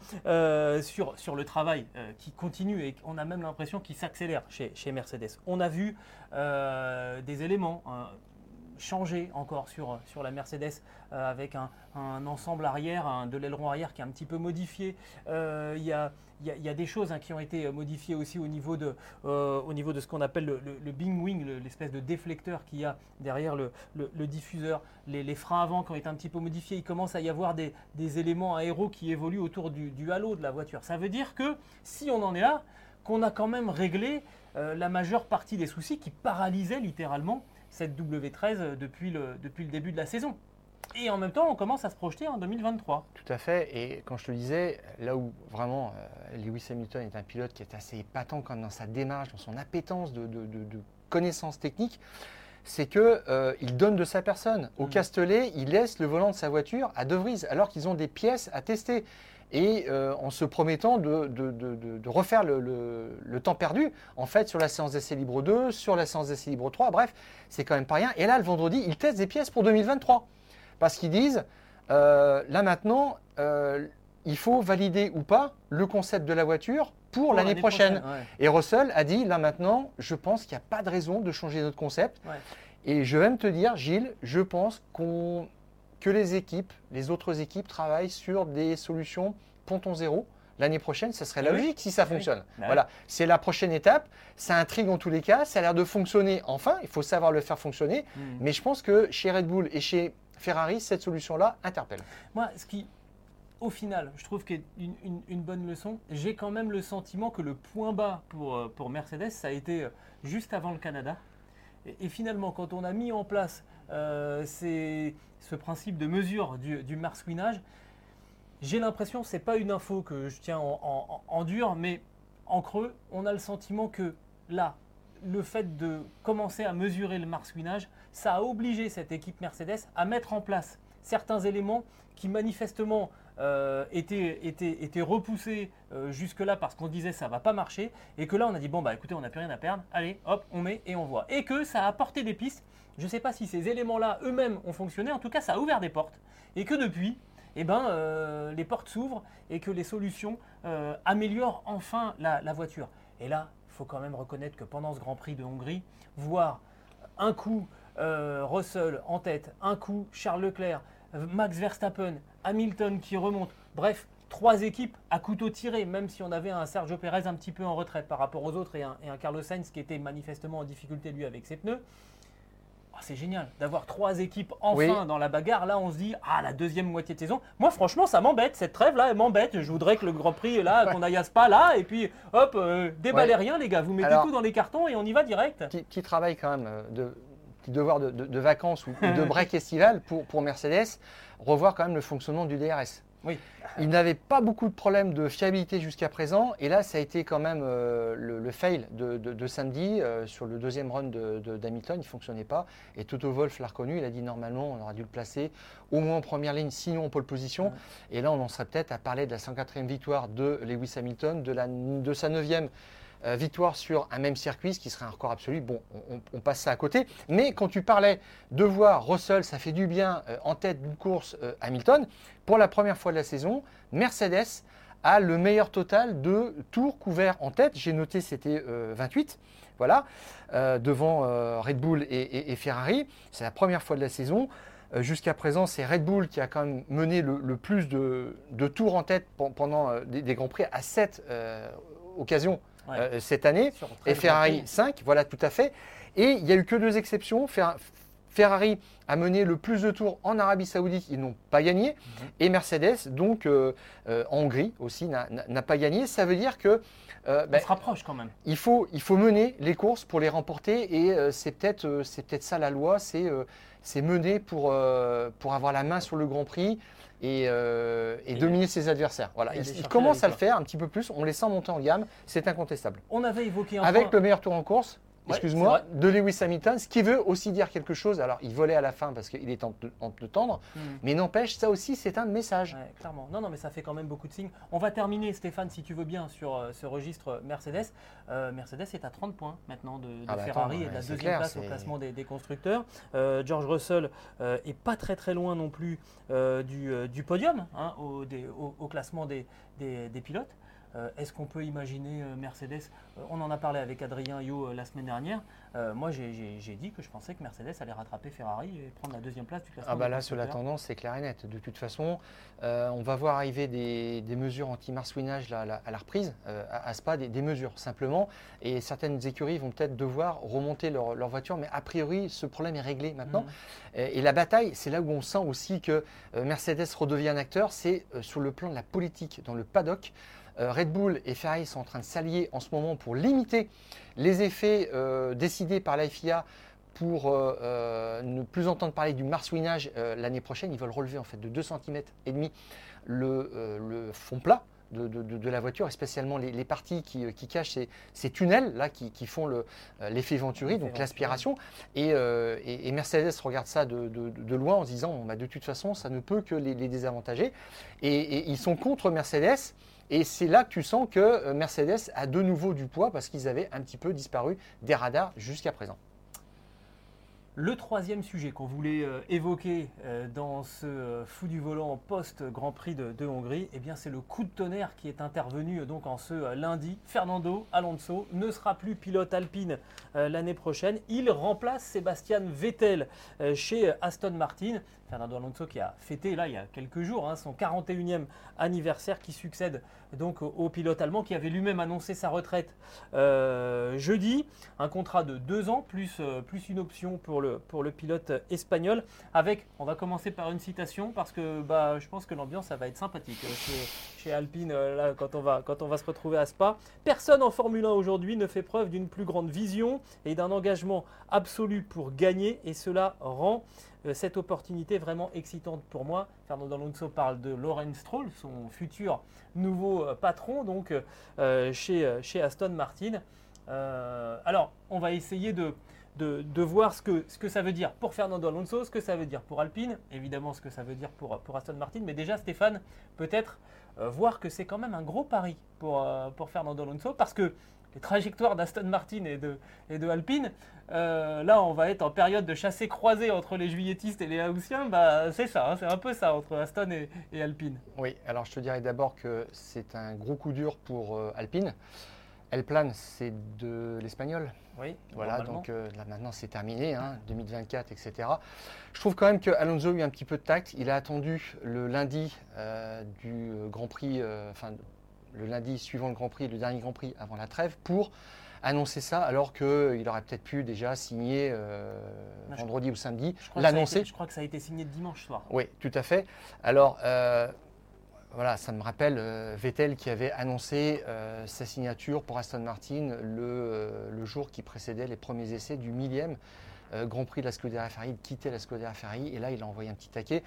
sur, sur le travail qui continue, et on a même l'impression qu'il s'accélère chez, chez Mercedes, on a vu euh, des éléments hein, changer encore sur, sur la Mercedes euh, avec un, ensemble arrière, de l'aileron arrière qui est un petit peu modifié. Euh, il y, a, y, a, des choses hein, qui ont été modifiées aussi au niveau de, au niveau de ce qu'on appelle le, Bing Wing, l'espèce de déflecteur qu'il y a derrière le, diffuseur. Les, freins avant qui ont été un petit peu modifiés. Il commence à y avoir des, des éléments aéros qui évoluent autour du halo de la voiture. Ça veut dire que si on en est là, qu'on a quand même réglé euh, la majeure partie des soucis qui paralysaient littéralement cette W13 depuis le, depuis le début de la saison. Et en même temps, on commence à se projeter en 2023. Tout à fait. Et quand je te le disais, là où vraiment euh, Lewis Hamilton est un pilote qui est assez épatant quand dans sa démarche, dans son appétence de, connaissances techniques, c'est qu'il euh, donne de sa personne. Au mmh. Castellet, il laisse le volant de sa voiture à De Vries, alors qu'ils ont des pièces à tester et euh, en se promettant de, refaire le, temps perdu, en fait, sur la séance d'essai libre 2, sur la séance d'essai libre 3, bref, c'est quand même pas rien. Et là, le vendredi, ils testent des pièces pour 2023. Parce qu'ils disent, euh, là maintenant, euh, il faut valider ou pas le concept de la voiture pour, l'année prochaine. Et Russell a dit, là maintenant, je pense qu'il n'y a pas de raison de changer notre concept. Et je vais me te dire, Gilles, je pense qu'on que les équipes, les autres équipes travaillent sur des solutions ponton zéro. L'année prochaine, ça serait la logique si ça fonctionne. Bah voilà, c'est la prochaine étape. Ça intrigue en tous les cas. Ça a l'air de fonctionner enfin. Il faut savoir le faire fonctionner. Hmm. Mais je pense que chez Red Bull et chez Ferrari, cette solution-là interpelle. Moi, ce qui, au final, je trouve qu'une une, une, bonne leçon, j'ai quand même le sentiment que le point bas pour, euh, pour Mercedes, ça a été euh, juste avant le Canada. Et, finalement, quand on a mis en place euh, ce principe de mesure du, du j'ai l'impression, c'est pas une info que je tiens en, dur, mais en creux, on a le sentiment que là, le fait de commencer à mesurer le marsouinage, ça a obligé cette équipe Mercedes à mettre en place certains éléments qui manifestement euh, étaient, repoussés euh, jusque-là parce qu'on disait ça va pas marcher et que là on a dit bon bah écoutez on n'a plus rien à perdre, allez hop on met et on voit. Et que ça a apporté des pistes, je ne sais pas si ces éléments-là eux-mêmes ont fonctionné, en tout cas ça a ouvert des portes et que depuis eh ben, euh, les portes s'ouvrent et que les solutions euh, améliorent enfin la, voiture. Et là, il faut quand même reconnaître que pendant ce Grand Prix de Hongrie, voir un coup euh, Russell en tête, un coup Charles Leclerc, Max Verstappen, Hamilton qui remonte, bref, trois équipes à couteau tiré, même si on avait un Sergio Perez un petit peu en retraite par rapport aux autres et un, et un Carlos Sainz qui était manifestement en difficulté lui avec ses pneus. Ah, c'est génial d'avoir trois équipes enfin dans la bagarre. Là, on se dit, ah, la deuxième moitié de saison. Moi, franchement, ça m'embête. Cette trêve-là, elle m'embête. Je voudrais que le Grand Prix, là, qu'on aille à Spa, là, et puis, hop, euh, déballez rien, les gars. Vous mettez tout dans les cartons et on y va direct. Petit, travail quand même, euh, de, petit devoir de, vacances ou, de <laughs> break estival pour, pour Mercedes, revoir quand même le fonctionnement du DRS. Oui. Il n'avait pas beaucoup de problèmes de fiabilité jusqu'à présent. Et là, ça a été quand même euh, le, fail de, samedi euh, sur le deuxième run d'Hamilton. il ne fonctionnait pas. Et Toto Wolf l'a reconnu. Il a dit normalement, on aurait dû le placer au moins en première ligne, sinon en pole position. Et là, on en serait peut-être à parler de la 104e victoire de Lewis Hamilton, de, la, de sa 9e euh, victoire sur un même circuit, ce qui serait un record absolu. Bon, on, passe ça à côté. Mais quand tu parlais de voir Russell, ça fait du bien euh, en tête d'une course euh, Hamilton. Pour la première fois de la saison, Mercedes a le meilleur total de tours couverts en tête. J'ai noté c'était 28. Voilà, devant Red Bull et, Ferrari. C'est la première fois de la saison. Jusqu'à présent, c'est Red Bull qui a quand même mené le, plus de, tours en tête pendant des, des Grands Prix à 7 occasions euh, cette année. Et Ferrari 5, voilà tout à fait. Et il n'y a eu que deux exceptions. Ferrari a mené le plus de tours en Arabie Saoudite, ils n'ont pas gagné. Mhm. Et Mercedes, donc euh, euh, en Hongrie aussi, n'a pas gagné. Ça veut dire que. Euh, ben, se rapproche quand même. Il faut, il faut mener les courses pour les remporter. Et c'est peut-être peut ça la loi c'est mener pour, pour avoir la main sur le Grand Prix et, euh, dominer ses adversaires. Voilà. Il, commence à le faire un petit peu plus, on les sent monter en gamme, c'est incontestement. On avait évoqué un Avec le meilleur tour en course, excuse-moi, de Lewis Hamilton, ce qui veut aussi dire quelque chose. Alors, il volait à la fin parce qu'il est en, de tendre, hmm. mais n'empêche, ça aussi, c'est un message. clairement. Non, non, mais ça fait quand même beaucoup de signes. On va terminer, Stéphane, si tu veux bien, sur euh, ce registre Mercedes. Euh, Mercedes est à 30 points maintenant de, ah bah Ferrari et de la deuxième place au classement des, constructeurs. Euh, George Russell est pas très très loin non plus du, podium hein, au, classement des pilotes. Euh, est-ce qu'on peut imaginer euh, Mercedes euh, On en a parlé avec Adrien Yo la semaine dernière. moi, j'ai dit que je pensais que Mercedes allait rattraper Ferrari et prendre la deuxième place du classement. Ah bah là, sur la tendance, c'est clair et net. De toute façon, on va voir arriver des, mesures anti-marsouinage à la reprise, à, Spa, des, mesures simplement. Et certaines écuries vont peut-être devoir remonter leur, voiture, mais a priori, ce problème est réglé maintenant. Mmh. Et, la bataille, c'est là où on sent aussi que Mercedes redevient un acteur, c'est sur le plan de la politique, dans le paddock. Euh, Red Bull et Ferrari sont en train de s'allier en ce moment pour limiter les effets euh, décidés par la FIA pour euh, ne plus entendre parler du marsouinage l'année prochaine. Ils veulent relever en fait de 2 cm et demi le, fond plat. De, la voiture, et spécialement les, parties qui, cachent ces, tunnels là qui, font l'effet Venturi, donc l'aspiration. Et, Mercedes regarde ça de, loin en se disant bah, de toute façon, ça ne peut que les, les désavantager. Et, ils sont contre Mercedes et c'est là que tu sens que euh, Mercedes a de nouveau du poids parce qu'ils avaient un petit peu disparu des radars jusqu'à présent. Le troisième sujet qu'on voulait euh, évoquer euh, dans ce fou du volant post-Grand Prix de, Hongrie, eh bien c'est le coup de tonnerre qui est intervenu donc en ce lundi. Fernando Alonso ne sera plus pilote alpine l'année prochaine. Il remplace Sébastien Vettel chez Aston Martin. Fernando Alonso qui a fêté là il y a quelques jours hein, son 41e anniversaire qui succède donc au, pilote allemand qui avait lui-même annoncé sa retraite euh, jeudi. Un contrat de deux ans plus, euh, plus une option pour le, pour le pilote espagnol avec, on va commencer par une citation parce que bah, je pense que l'ambiance ça va être sympathique euh, chez, chez Alpine là, quand, on va, quand on va se retrouver à Spa. Personne en Formule 1 aujourd'hui ne fait preuve d'une plus grande vision et d'un engagement absolu pour gagner et cela rend cette opportunité vraiment excitante pour moi. Fernando Alonso parle de Lorenz Stroll, son futur nouveau patron donc chez, chez Aston Martin. alors, on va essayer de, voir ce que, ça veut dire pour Fernando Alonso, ce que ça veut dire pour Alpine, évidemment ce que ça veut dire pour, Aston Martin, mais déjà Stéphane, peut-être euh, voir que c'est quand même un gros pari pour, euh, pour Fernando Alonso, parce que les trajectoires d'Aston Martin et de, et de Alpine, euh, là on va être en période de chassé croisé entre les juilletistes et les haussiens, bah, c'est ça, hein, c'est un peu ça entre Aston et, et, Alpine. Oui, alors je te dirais d'abord que c'est un gros coup dur pour Alpine. Elle plane, c'est de l'espagnol. Oui, voilà, donc euh, là maintenant c'est terminé, 2024, hein, etc. Je trouve quand même que Alonso a eu un petit peu de tact. Il a attendu le lundi euh, du Grand Prix, euh, le lundi suivant le Grand Prix, le dernier Grand Prix avant la trêve, pour annoncer ça, alors qu'il aurait peut-être pu déjà signer vendredi ou samedi, l'annoncer. Je crois que ça a été signé dimanche soir. Oui, tout à fait. Alors voilà, ça me rappelle euh, Vettel qui avait annoncé euh, sa signature pour Aston Martin euh, le, jour qui précédait les premiers essais du millième Grand Prix de la Scuderia Ferrari, de quitter la Scuderia Ferrari, et là il a envoyé un petit taquet.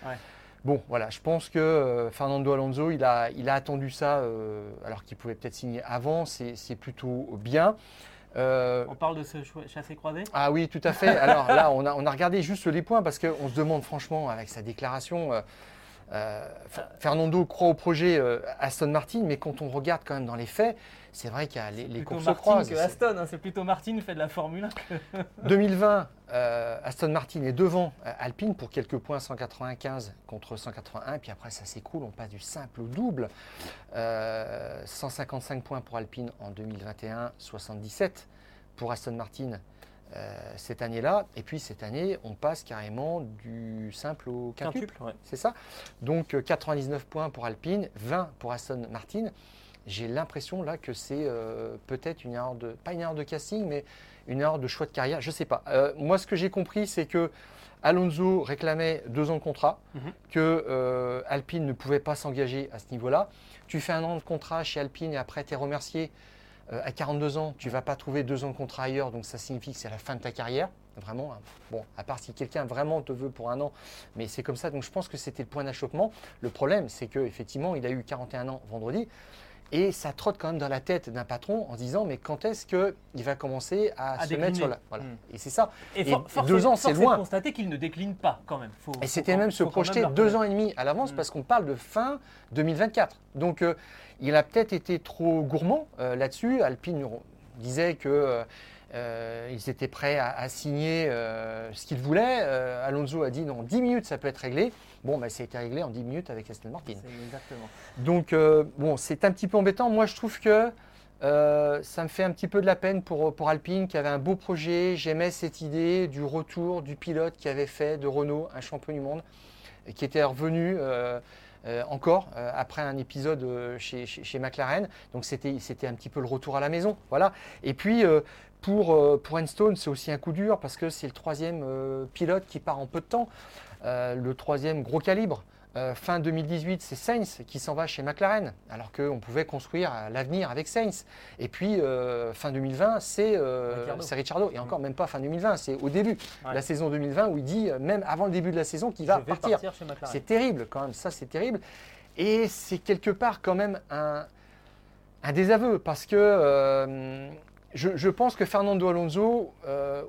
Bon, voilà, je pense que Fernando Alonso, il a, il a attendu ça, alors qu'il pouvait peut-être signer avant, c'est plutôt bien. on parle de ce chassé croisé? Ah oui, tout à fait. Alors là, on a, on a regardé juste les points parce qu'on se demande franchement, avec sa déclaration, euh, Fernando croit au projet euh, Aston Martin, mais quand on regarde quand même dans les faits, c'est vrai qu'il y a les, les courses se croisent. que Aston, hein, c'est plutôt Martin qui fait de la Formule 1. 2020, <laughs> euh, Aston Martin est devant Alpine pour quelques points, 195 contre 181, puis après ça s'écoule, on passe du simple au double. 155 points pour Alpine en 2021, 77 pour Aston Martin euh, cette année-là. Et puis cette année, on passe carrément du simple au quintuple. C'est ça? Donc 99 euh, points pour Alpine, 20 pour Aston Martin. J'ai l'impression là que c'est euh, peut-être une erreur de, pas une erreur de casting, mais une erreur de choix de carrière. Je ne sais pas. moi, ce que j'ai compris, c'est que Alonso réclamait deux ans de contrat, mhm. que Alpine ne pouvait pas s'engager à ce niveau-là. Tu fais un an de contrat chez Alpine et après tu es remercié euh, à 42 ans, tu ne vas pas trouver deux ans de contrat ailleurs, donc ça signifie que c'est la fin de ta carrière. Vraiment, hein. bon, à part si quelqu'un vraiment te veut pour un an, mais c'est comme ça. Donc je pense que c'était le point d'achoppement. Le problème, c'est qu'effectivement, il a eu 41 ans vendredi. Et ça trotte quand même dans la tête d'un patron en se disant mais quand est-ce qu'il va commencer à, se mettre sur la. Voilà. Hmm. Et c'est ça. Et, deux ans, c'est loin. constater qu'il ne décline pas quand même. et c'était même se projeter deux ans et demi à l'avance hmm. parce qu'on parle de fin 2024. Donc euh, il a peut-être été trop gourmand euh, là-dessus. Alpine disait que. Euh, euh, ils étaient prêts à, signer ce qu'ils voulaient. Alonso a dit non, 10 minutes ça peut être réglé. Bon, bah, ça a été réglé en 10 minutes avec Aston Martin. Exactement. Donc, bon, c'est un petit peu embêtant. Moi, je trouve que ça me fait un petit peu de la peine pour, pour Alpine, qui avait un beau projet. J'aimais cette idée du retour du pilote qui avait fait de Renault un champion du monde, et qui était revenu. Euh, encore euh, après un épisode euh, chez, McLaren. Donc c'était un petit peu le retour à la maison. Voilà. Et puis pour, pour Enstone, c'est aussi un coup dur parce que c'est le troisième pilote qui part en peu de temps, le troisième gros calibre. fin 2018, c'est Sainz qui s'en va chez McLaren, alors qu'on pouvait construire l'avenir avec Sainz. Et puis, fin 2020, c'est Ricciardo. Et encore, même pas fin 2020, c'est au début la saison 2020 où il dit, même avant le début de la saison, qu'il va partir. c'est terrible quand même, ça c'est terrible. Et c'est quelque part quand même un, un désaveu, parce que je, je, pense que Fernando Alonso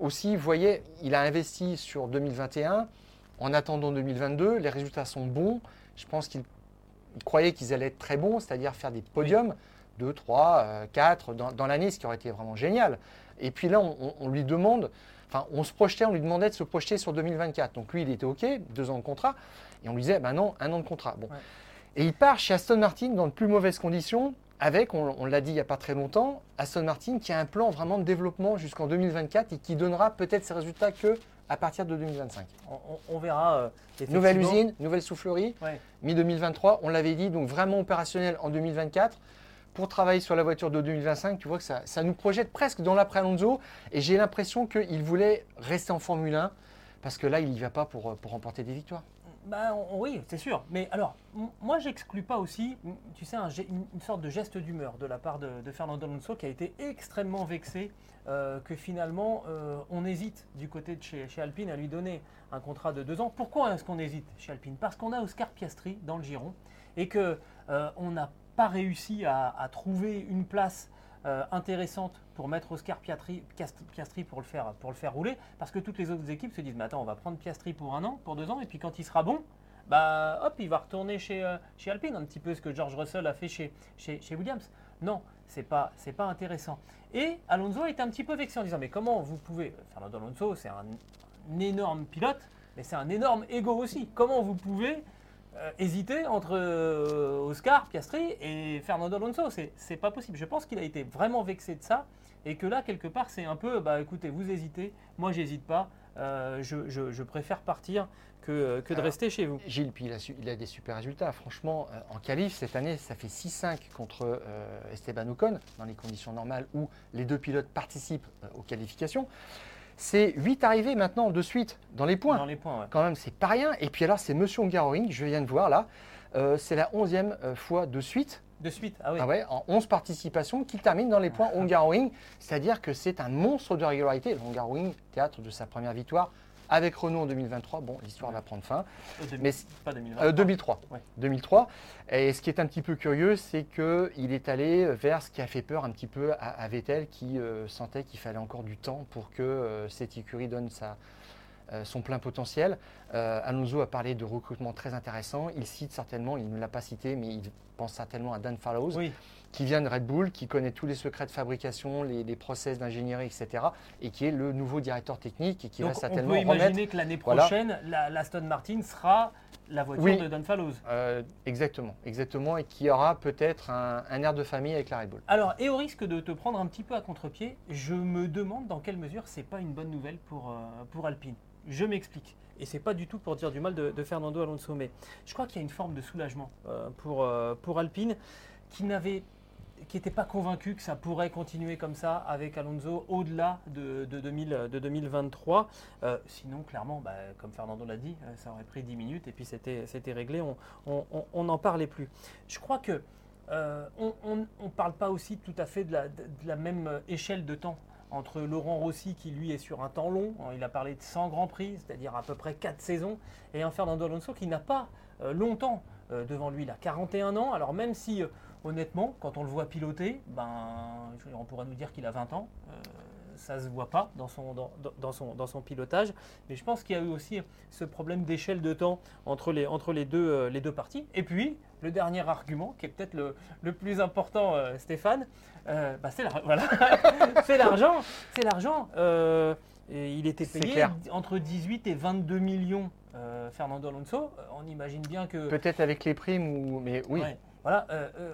aussi voyait, il a investi sur 2021 en attendant 2022, les résultats sont bons. Je pense qu'il croyait qu'ils allaient être très bons, c'est-à-dire faire des podiums, 2, 3, 4 dans, l'année, ce qui aurait été vraiment génial. Et puis là, on, lui demande, enfin, on se projetait, on lui demandait de se projeter sur 2024. Donc lui, il était OK, deux ans de contrat. Et on lui disait, ben non, un an de contrat. Bon. Et il part chez Aston Martin dans de plus mauvaises conditions, avec, on, on l'a dit il n'y a pas très longtemps, Aston Martin qui a un plan vraiment de développement jusqu'en 2024 et qui donnera peut-être ses résultats que à partir de 2025. On, verra. Euh, nouvelle usine, nouvelle soufflerie, mi-2023, on l'avait dit, donc vraiment opérationnel en 2024. Pour travailler sur la voiture de 2025, tu vois que ça, nous projette presque dans l'après Alonso. Et j'ai l'impression qu'il voulait rester en Formule 1 parce que là, il n'y va pas pour, pour remporter des victoires. Bah, oui, c'est sûr. Mais alors, moi, j'exclus pas aussi, tu sais, une, sorte de geste d'humeur de la part de, Fernando Alonso qui a été extrêmement vexé euh, que finalement, euh, on hésite du côté de chez, Alpine à lui donner un contrat de deux ans. Pourquoi est-ce qu'on hésite chez Alpine? Parce qu'on a Oscar Piastri dans le giron et que euh, on n'a pas réussi à, trouver une place intéressante pour mettre Oscar Piastri, pour, le faire, pour le faire rouler, parce que toutes les autres équipes se disent, mais attends, on va prendre Piastri pour un an, pour deux ans, et puis quand il sera bon, bah hop, il va retourner chez, euh, chez Alpine, un petit peu ce que George Russell a fait chez, chez, chez Williams. Non, c'est pas, pas intéressant. Et Alonso est un petit peu vexé en disant, mais comment vous pouvez, Fernando Alonso, c'est un, énorme pilote, mais c'est un énorme ego aussi. Comment vous pouvez euh, hésiter entre euh, Oscar Piastri et Fernando Alonso C'est pas possible. Je pense qu'il a été vraiment vexé de ça et que là, quelque part, c'est un peu, bah écoutez, vous hésitez, moi j'hésite pas, euh, je, préfère partir que, que de rester chez vous. Gilles, puis il a, des super résultats. Franchement, euh, en qualif, cette année, ça fait 6-5 contre euh, Esteban Ocon, dans les conditions normales où les deux pilotes participent aux qualifications. C'est 8 arrivées maintenant de suite dans les points. Dans les points, Quand même, c'est pas rien. Et puis alors, c'est Monsieur Hungaroring, je viens de voir là. c'est la 11e fois de suite de suite, ah oui. Ah ouais, en 11 participations, qui termine dans les points <laughs> Hungaroring. C'est-à-dire que c'est un monstre de régularité. Hungaroring, théâtre de sa première victoire avec Renault en 2023. Bon, l'histoire va prendre fin. Euh, mais pas 2023. 2003. 2003. Et ce qui est un petit peu curieux, c'est qu'il est allé vers ce qui a fait peur un petit peu à, Vettel, qui euh, sentait qu'il fallait encore du temps pour que euh, cette écurie donne sa, son plein potentiel. Euh, Alonso a parlé de recrutement très intéressant. Il cite certainement, il ne l'a pas cité, mais il pense certainement à Dan Fallows, qui vient de Red Bull, qui connaît tous les secrets de fabrication, les, process d'ingénierie, etc., et qui est le nouveau directeur technique et qui va certainement on peut imaginer que l'année prochaine, l'Aston Martin sera la voiture de Dan Fallows. Euh, exactement, exactement, et qui aura peut-être un, air de famille avec la Red Bull. Alors, et au risque de te prendre un petit peu à contre-pied, je me demande dans quelle mesure c'est pas une bonne nouvelle pour, pour Alpine. Je m'explique. Et c'est pas du tout pour dire du mal de, Fernando Alonso, mais je crois qu'il y a une forme de soulagement euh, pour, euh, pour Alpine qui n'avait qui n'était pas convaincu que ça pourrait continuer comme ça avec Alonso au-delà de, de, 2023. Euh, sinon, clairement, bah, comme Fernando l'a dit, ça aurait pris 10 minutes et puis c'était réglé, on n'en parlait plus. Je crois que on ne parle pas aussi tout à fait de la, même échelle de temps entre Laurent Rossi qui lui est sur un temps long, hein, il a parlé de 100 grands prix, c'est-à-dire à peu près 4 saisons, et un Fernando Alonso qui n'a pas euh, longtemps euh, devant lui, il a 41 ans, alors même si euh, honnêtement, quand on le voit piloter, ben, on pourrait nous dire qu'il a 20 ans, ça ne se voit pas dans son, dans, son, dans son pilotage, mais je pense qu'il y a eu aussi ce problème d'échelle de temps entre les, entre les, deux, les deux parties. Et puis, le dernier argument, qui est peut-être le, le, plus important, Stéphane, euh, bah, <laughs> c'est l'argent. c'est l'argent. Euh, il était payé entre 18 et 22 millions, euh, Fernando Alonso. On imagine bien que. Peut-être avec les primes, ou... mais oui. Voilà,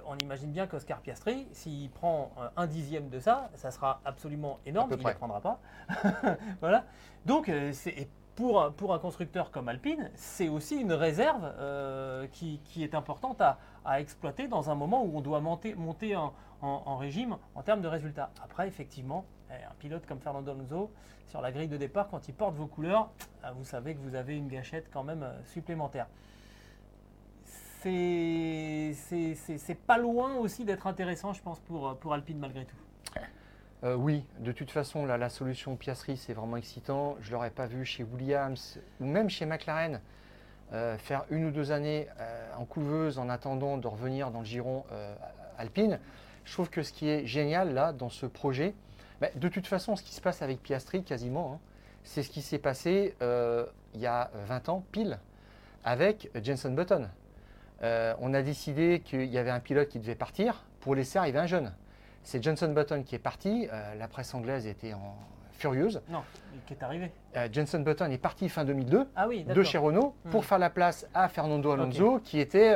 on imagine bien qu'Oscar Piastri, s'il prend un dixième de ça, ça sera absolument énorme. Il ne prendra pas. <laughs> voilà. Donc, c'est pour un, pour un constructeur comme Alpine, c'est aussi une réserve qui, qui, est importante à, à, exploiter dans un moment où on doit monter, monter en, en, régime en termes de résultats. Après, effectivement, eh, un pilote comme Fernando Alonso, sur la grille de départ, quand il porte vos couleurs, ah, vous savez que vous avez une gâchette quand même euh, supplémentaire. C'est pas loin aussi d'être intéressant, je pense, pour, Alpine malgré tout. Euh, oui, de toute façon, la solution Piastri, c'est vraiment excitant. Je ne l'aurais pas vu chez Williams ou même chez McLaren. Euh, faire une ou deux années en couveuse en attendant de revenir dans le giron alpine, je trouve que ce qui est génial là dans ce projet, bah, de toute façon, ce qui se passe avec Piastri quasiment, hein, c'est ce qui s'est passé euh, il y a 20 ans pile avec Jenson Button. Euh, on a décidé qu'il y avait un pilote qui devait partir pour laisser arriver un jeune. C'est Jenson Button qui est parti. Euh, la presse anglaise était en furieuse. Non, qui est arrivé. Jenson Button est parti fin 2002 ah de chez Renault pour hmm. faire la place à Fernando Alonso, qui était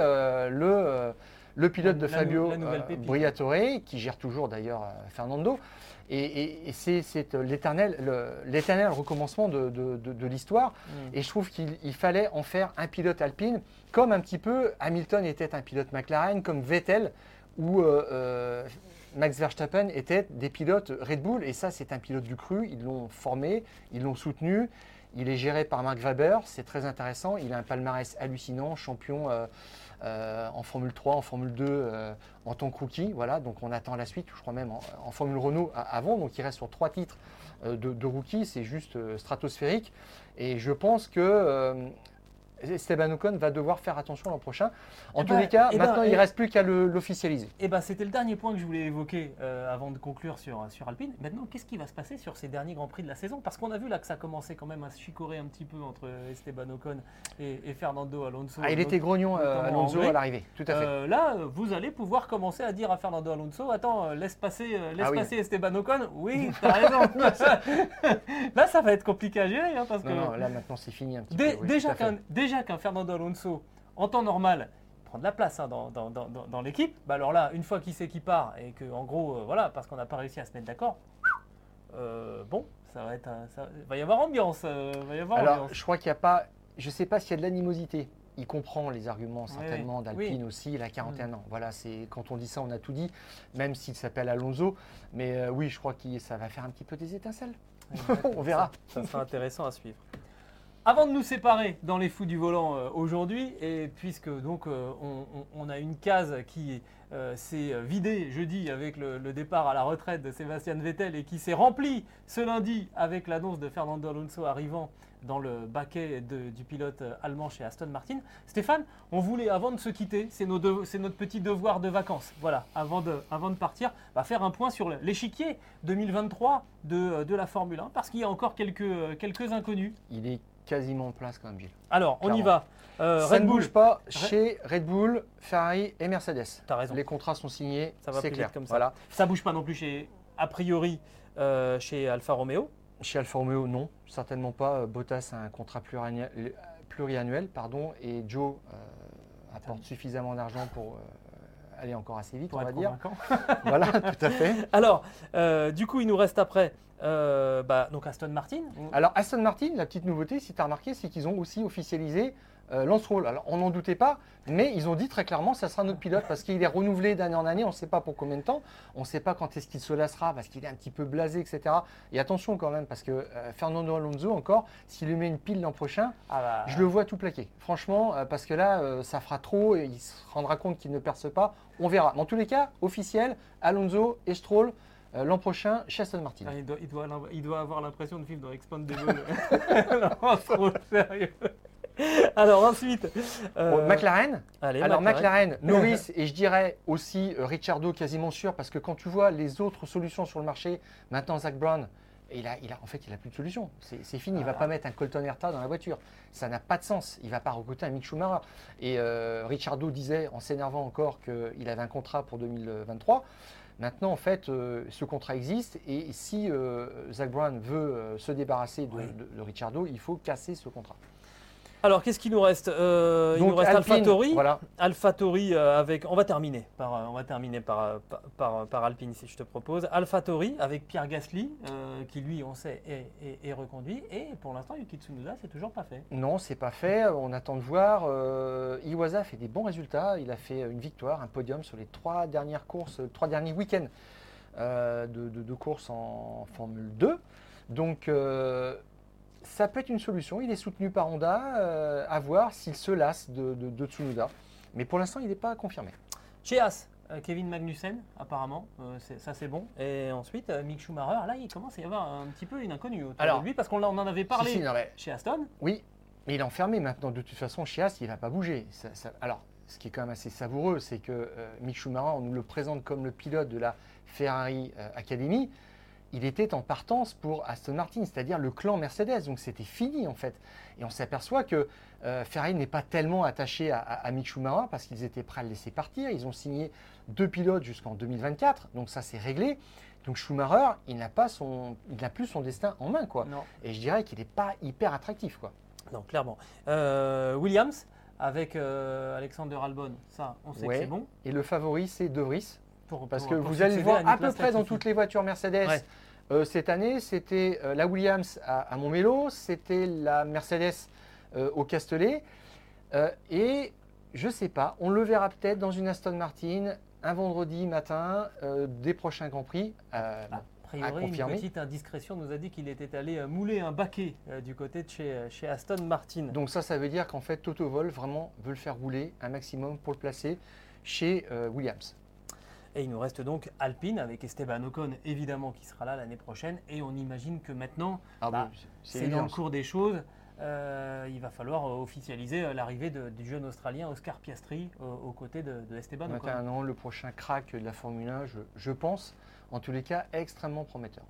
le le pilote de Fabio euh, Briatore, qui gère toujours d'ailleurs euh, Fernando. Et, c'est euh, l'éternel recommencement de, l'histoire. Mm. Et je trouve qu'il fallait en faire un pilote alpine, comme un petit peu Hamilton était un pilote McLaren, comme Vettel ou Max Verstappen étaient des pilotes Red Bull. Et ça, c'est un pilote du cru. Ils l'ont formé, ils l'ont soutenu. Il est géré par Mark Webber, c'est très intéressant. Il a un palmarès hallucinant, champion euh, euh, en Formule 3, en Formule 2, euh, en tant que rookie. Voilà, donc on attend la suite, je crois même en, Formule Renault avant. Donc il reste sur trois titres euh, de, rookie, c'est juste stratosphérique. Et je pense que Esteban Ocon va devoir faire attention l'an prochain. En Eh tous ben, les cas, eh ben, maintenant il eh- ne reste plus qu'à l'officialiser. Et ben, c'était le dernier point que je voulais évoquer euh, avant de conclure sur, sur Alpine. Maintenant, qu'est-ce qui va se passer sur ces derniers Grands Prix de la saison? Parce qu'on a vu là que ça commençait quand même à se chicorer un petit peu entre Esteban Ocon et, et Fernando Alonso. Ah, il était grognon, euh, Alonso, à l'arrivée, tout à fait. Euh, là, vous allez pouvoir commencer à dire à Fernando Alonso Attends, laisse passer, laisse Ah oui. passer Esteban Ocon. Oui, t'as raison. <laughs> là, ça va être compliqué à gérer. hein, parce que non, là maintenant c'est fini un petit Dé- peu. oui, déjà déjà qu'un Fernando Alonso, en temps normal, prend de la place hein, dans, dans- dans- dans- dans l'équipe, bah alors là, une fois qu'il sait qu'il part et que, en gros, euh, voilà, parce qu'on n'a pas réussi à se mettre d'accord, euh, bon, ça va être, un- ça va y avoir ambiance, euh, va y avoir Alors, ambiance. je crois qu'il n'y a pas. Je ne sais pas s'il y a de l'animosité. Il comprend les arguments certainement oui. d'Alpine Oui. aussi. Il a 41 ans. Voilà, c'est quand on dit ça, on a tout dit. Même s'il s'appelle Alonso, mais oui, je crois que ça va faire un petit peu des étincelles. <laughs> on verra. Ça, ça sera intéressant à suivre. Avant de nous séparer dans les fous du volant euh, aujourd'hui, et puisque donc euh, on, a une case qui euh, s'est vidée jeudi avec le, départ à la retraite de Sébastien Vettel et qui s'est remplie ce lundi avec l'annonce de Fernando Alonso arrivant dans le baquet du pilote allemand chez Aston Martin. Stéphane, on voulait avant de se quitter, c'est notre petit devoir de vacances. Voilà, avant de, partir, bah, faire un point sur l'échiquier 2023 de, la Formule 1 parce qu'il y a encore quelques, inconnus. Quasiment en place quand même, Gilles. Alors, on y va. Euh, ça Red ne Bull, bouge pas chez Red Bull, Ferrari et Mercedes. T'as raison. Les contrats sont signés, Ça va c'est plus clair. vite comme ça. Voilà. ça bouge pas non plus chez, a priori, euh, chez Alfa Romeo. Chez Alfa Romeo, non, certainement pas. Bottas a un contrat pluriannuel, pluriannuel pardon, et Joe euh, apporte suffisamment d'argent pour euh, aller encore assez vite, Pour on va dire. <laughs> voilà, tout à fait. Alors, euh, du coup, il nous reste après euh, bah, donc Aston Martin. Alors Aston Martin, la petite nouveauté, si tu as remarqué, c'est qu'ils ont aussi officialisé euh, Lance Stroll. Alors on n'en doutait pas, mais ils ont dit très clairement ça sera notre pilote parce qu'il est renouvelé d'année en année, on ne sait pas pour combien de temps, on ne sait pas quand est-ce qu'il se lassera parce qu'il est un petit peu blasé, etc. Et attention quand même parce que euh, Fernando Alonso encore, s'il lui met une pile l'an prochain, Ah bah, je le vois tout plaquer. Franchement, euh, parce que là, ça fera trop et il se rendra compte qu'il ne perce pas. On verra. Mais en tous les cas, officiel, Alonso et Stroll euh, l'an prochain chez Aston Martin. ah, il, doit, il doit- il doit avoir l'impression de vivre dans Expandable. <laughs> non, trop sérieux. <laughs> Alors ensuite, euh, Bon, McLaren, allez, Alors McLaren, <laughs> Norris et je dirais aussi euh, Ricciardo quasiment sûr parce que quand tu vois les autres solutions sur le marché, maintenant Zach Brown, il a, il a, en fait il a plus de solution. C'est fini. Il va Voilà. pas mettre un Colton Herta dans la voiture. Ça n'a pas de sens. Il va pas recruter un Mick Schumacher. Et euh, Ricciardo disait en s'énervant encore qu'il avait un contrat pour 2023. Maintenant, en fait, euh, ce contrat existe et si euh, Zach Brown veut se débarrasser de, Oui. de- de Ricciardo, il faut casser ce contrat. Alors qu'est-ce qu'il nous reste? Euh, Il nous reste Alpine, AlphaTauri. Voilà. AlphaTauri euh, avec. On va terminer par, euh, on va terminer par, par, par, par Alpine si je te propose. AlphaTauri avec Pierre Gasly euh, qui lui on sait est, est- est reconduit et pour l'instant Yuki Tsunoda c'est toujours pas fait. Non, c'est pas fait. On attend de voir. Euh, Iwasa fait des bons résultats. Il a fait une victoire, un podium sur les trois dernières courses, trois derniers week-ends de, de- de courses en Formule 2. Donc, euh, ça peut être une solution. Il est soutenu par Honda. euh, à voir s'il se lasse de, de- de Tsunoda. Mais pour l'instant, il n'est pas confirmé. Chez As, euh, Kevin Magnussen apparemment, euh, ça c'est bon. Et ensuite Mick Schumacher, là il commence à y avoir un petit peu une inconnue autour Alors, de lui parce qu'on en avait parlé Si, si, non, mais- chez Aston. Oui, mais il est enfermé maintenant. De toute façon, chez As, il ne va pas bouger. Ça- ça- alors, ce qui est quand même assez savoureux, c'est que Mick Schumacher, on nous le présente comme le pilote de la Ferrari Academy. Il était en partance pour Aston Martin, c'est-à-dire le clan Mercedes. Donc c'était fini en fait. Et on s'aperçoit que euh, Ferrari n'est pas tellement attaché à, à- à Mick Schumacher parce qu'ils étaient prêts à le laisser partir. Ils ont signé deux pilotes jusqu'en 2024. Donc ça c'est réglé. Donc Schumacher, il n'a pas son, il n'a plus son destin en main quoi. Non, Et je dirais qu'il n'est pas hyper attractif quoi. non clairement. Euh, Williams avec euh, Alexander Albon, ça on sait Ouais. que c'est bon. Et le favori, c'est De Vries. Pour, Parce pour- que pour vous allez le voir à peu près dans toutes les voitures Mercedes. Ouais. Euh, cette année, c'était euh, la Williams à, à Montmélo, c'était la Mercedes euh, au Castellet. Et je ne sais pas, on le verra peut-être dans une Aston Martin un vendredi matin des prochains Grands Prix. Ah, priori, une petite indiscrétion nous a dit qu'il était allé mouler un baquet du côté de chez, chez, Aston Martin. Donc ça, ça veut dire qu'en fait, Toto Wolff vraiment veut le faire rouler un maximum pour le placer chez Williams. Et il nous reste donc Alpine avec Esteban Ocon, évidemment, qui sera là l'année prochaine. Et on imagine que maintenant, ah bah, c'est dans le cours des choses. il va falloir officialiser l'arrivée du jeune Australien Oscar Piastri aux côtés de, Esteban Ocon. un an, le prochain crack de la Formule 1, je pense en tous les cas extrêmement prometteur.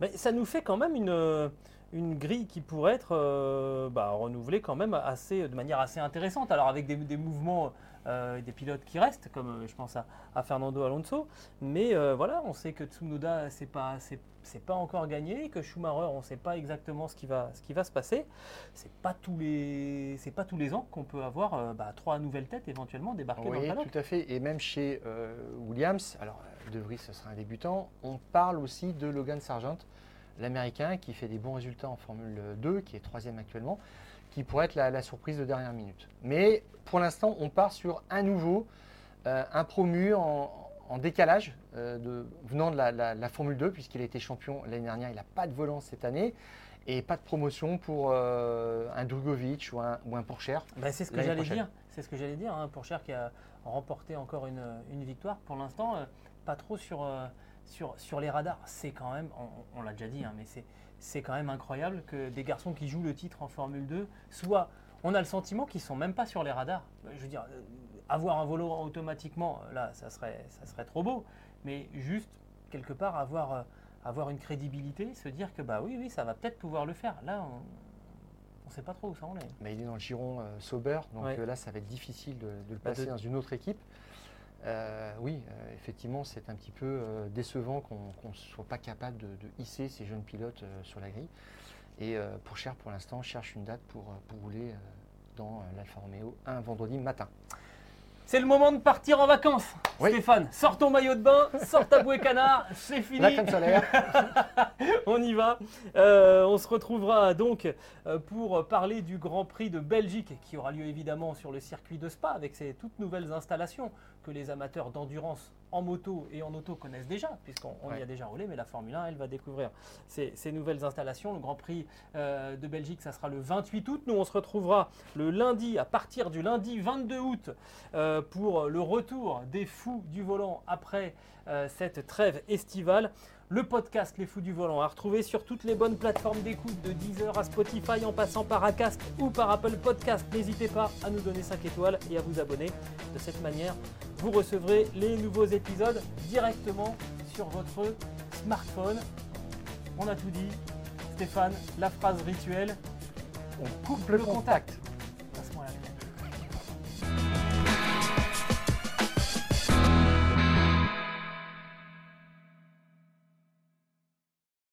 Mais ça nous fait quand même une, une grille qui pourrait être euh, bah, renouvelée quand même assez, de manière assez intéressante. Alors avec des, mouvements euh, des pilotes qui restent, comme euh, je pense à, Fernando Alonso. Mais voilà, on sait que Tsunoda, c'est pas, c'est, pas encore gagné, que Schumacher, on ne sait pas exactement ce qui va, ce qui va se passer. C'est pas tous les, c'est pas tous les ans qu'on peut avoir bah, trois nouvelles têtes éventuellement débarquées dans le paddock. tout à fait. Et même chez Williams, alors De Vries, ce sera un débutant. On parle aussi de Logan Sargent l'Américain qui fait des bons résultats en Formule 2, qui est troisième actuellement, qui pourrait être la, surprise de dernière minute. Mais pour l'instant, on part sur un nouveau, euh, un promu en, décalage euh, venant de la, Formule 2, puisqu'il a été champion l'année dernière. Il n'a pas de volant cette année. Et pas de promotion pour euh, un Drugovic ou un, ou un. Bah, c'est ce que j'allais dire. C'est ce que j'allais dire. Hein. Qui a remporté encore une, une victoire. Pour l'instant, pas trop sur, sur, les radars. C'est quand même, on, l'a déjà dit, hein, mais c'est quand même incroyable que des garçons qui jouent le titre en Formule 2 soient. On a le sentiment qu'ils sont même pas sur les radars. Je veux dire, euh, avoir un volant automatiquement, là, ça serait, ça serait trop beau. Mais juste, quelque part, avoir, euh, avoir une crédibilité, se dire que, bah oui, oui, ça va peut-être pouvoir le faire. Là, on ne sait pas trop où ça en est. Mais il est dans le giron euh, Sauber, donc là, ça va être difficile de, le bah, passer dans une autre équipe. Euh, oui, euh, effectivement, c'est un petit peu euh, décevant qu'on ne soit pas capable de, hisser ces jeunes pilotes sur la grille. Et pour Cher, pour l'instant, cherche une date pour, pour rouler dans l'Alfa Romeo un vendredi matin. C'est le moment de partir en vacances. Stéphane, sors ton maillot de bain, sors ta bouée canard, c'est fini. La crème solaire. <laughs> on y va. Euh, on se retrouvera donc pour parler du Grand Prix de Belgique qui aura lieu évidemment sur le circuit de Spa avec ses toutes nouvelles installations que les amateurs d'endurance en moto et en auto connaissent déjà, puisqu'on y a déjà roulé, mais la Formule 1, elle va découvrir ces, nouvelles installations. Le Grand Prix euh, de Belgique, ça sera le 28 août. Nous, on se retrouvera le lundi, à partir du lundi 22 août, euh, pour le retour des fous du volant après euh, cette trêve estivale. Le podcast Les Fous du Volant à retrouver sur toutes les bonnes plateformes d'écoute de Deezer à Spotify en passant par Acast ou par Apple Podcast. N'hésitez pas à nous donner 5 étoiles et à vous abonner. De cette manière, vous recevrez les nouveaux épisodes directement sur votre smartphone. On a tout dit. Stéphane, la phrase rituelle. On coupe le, contact.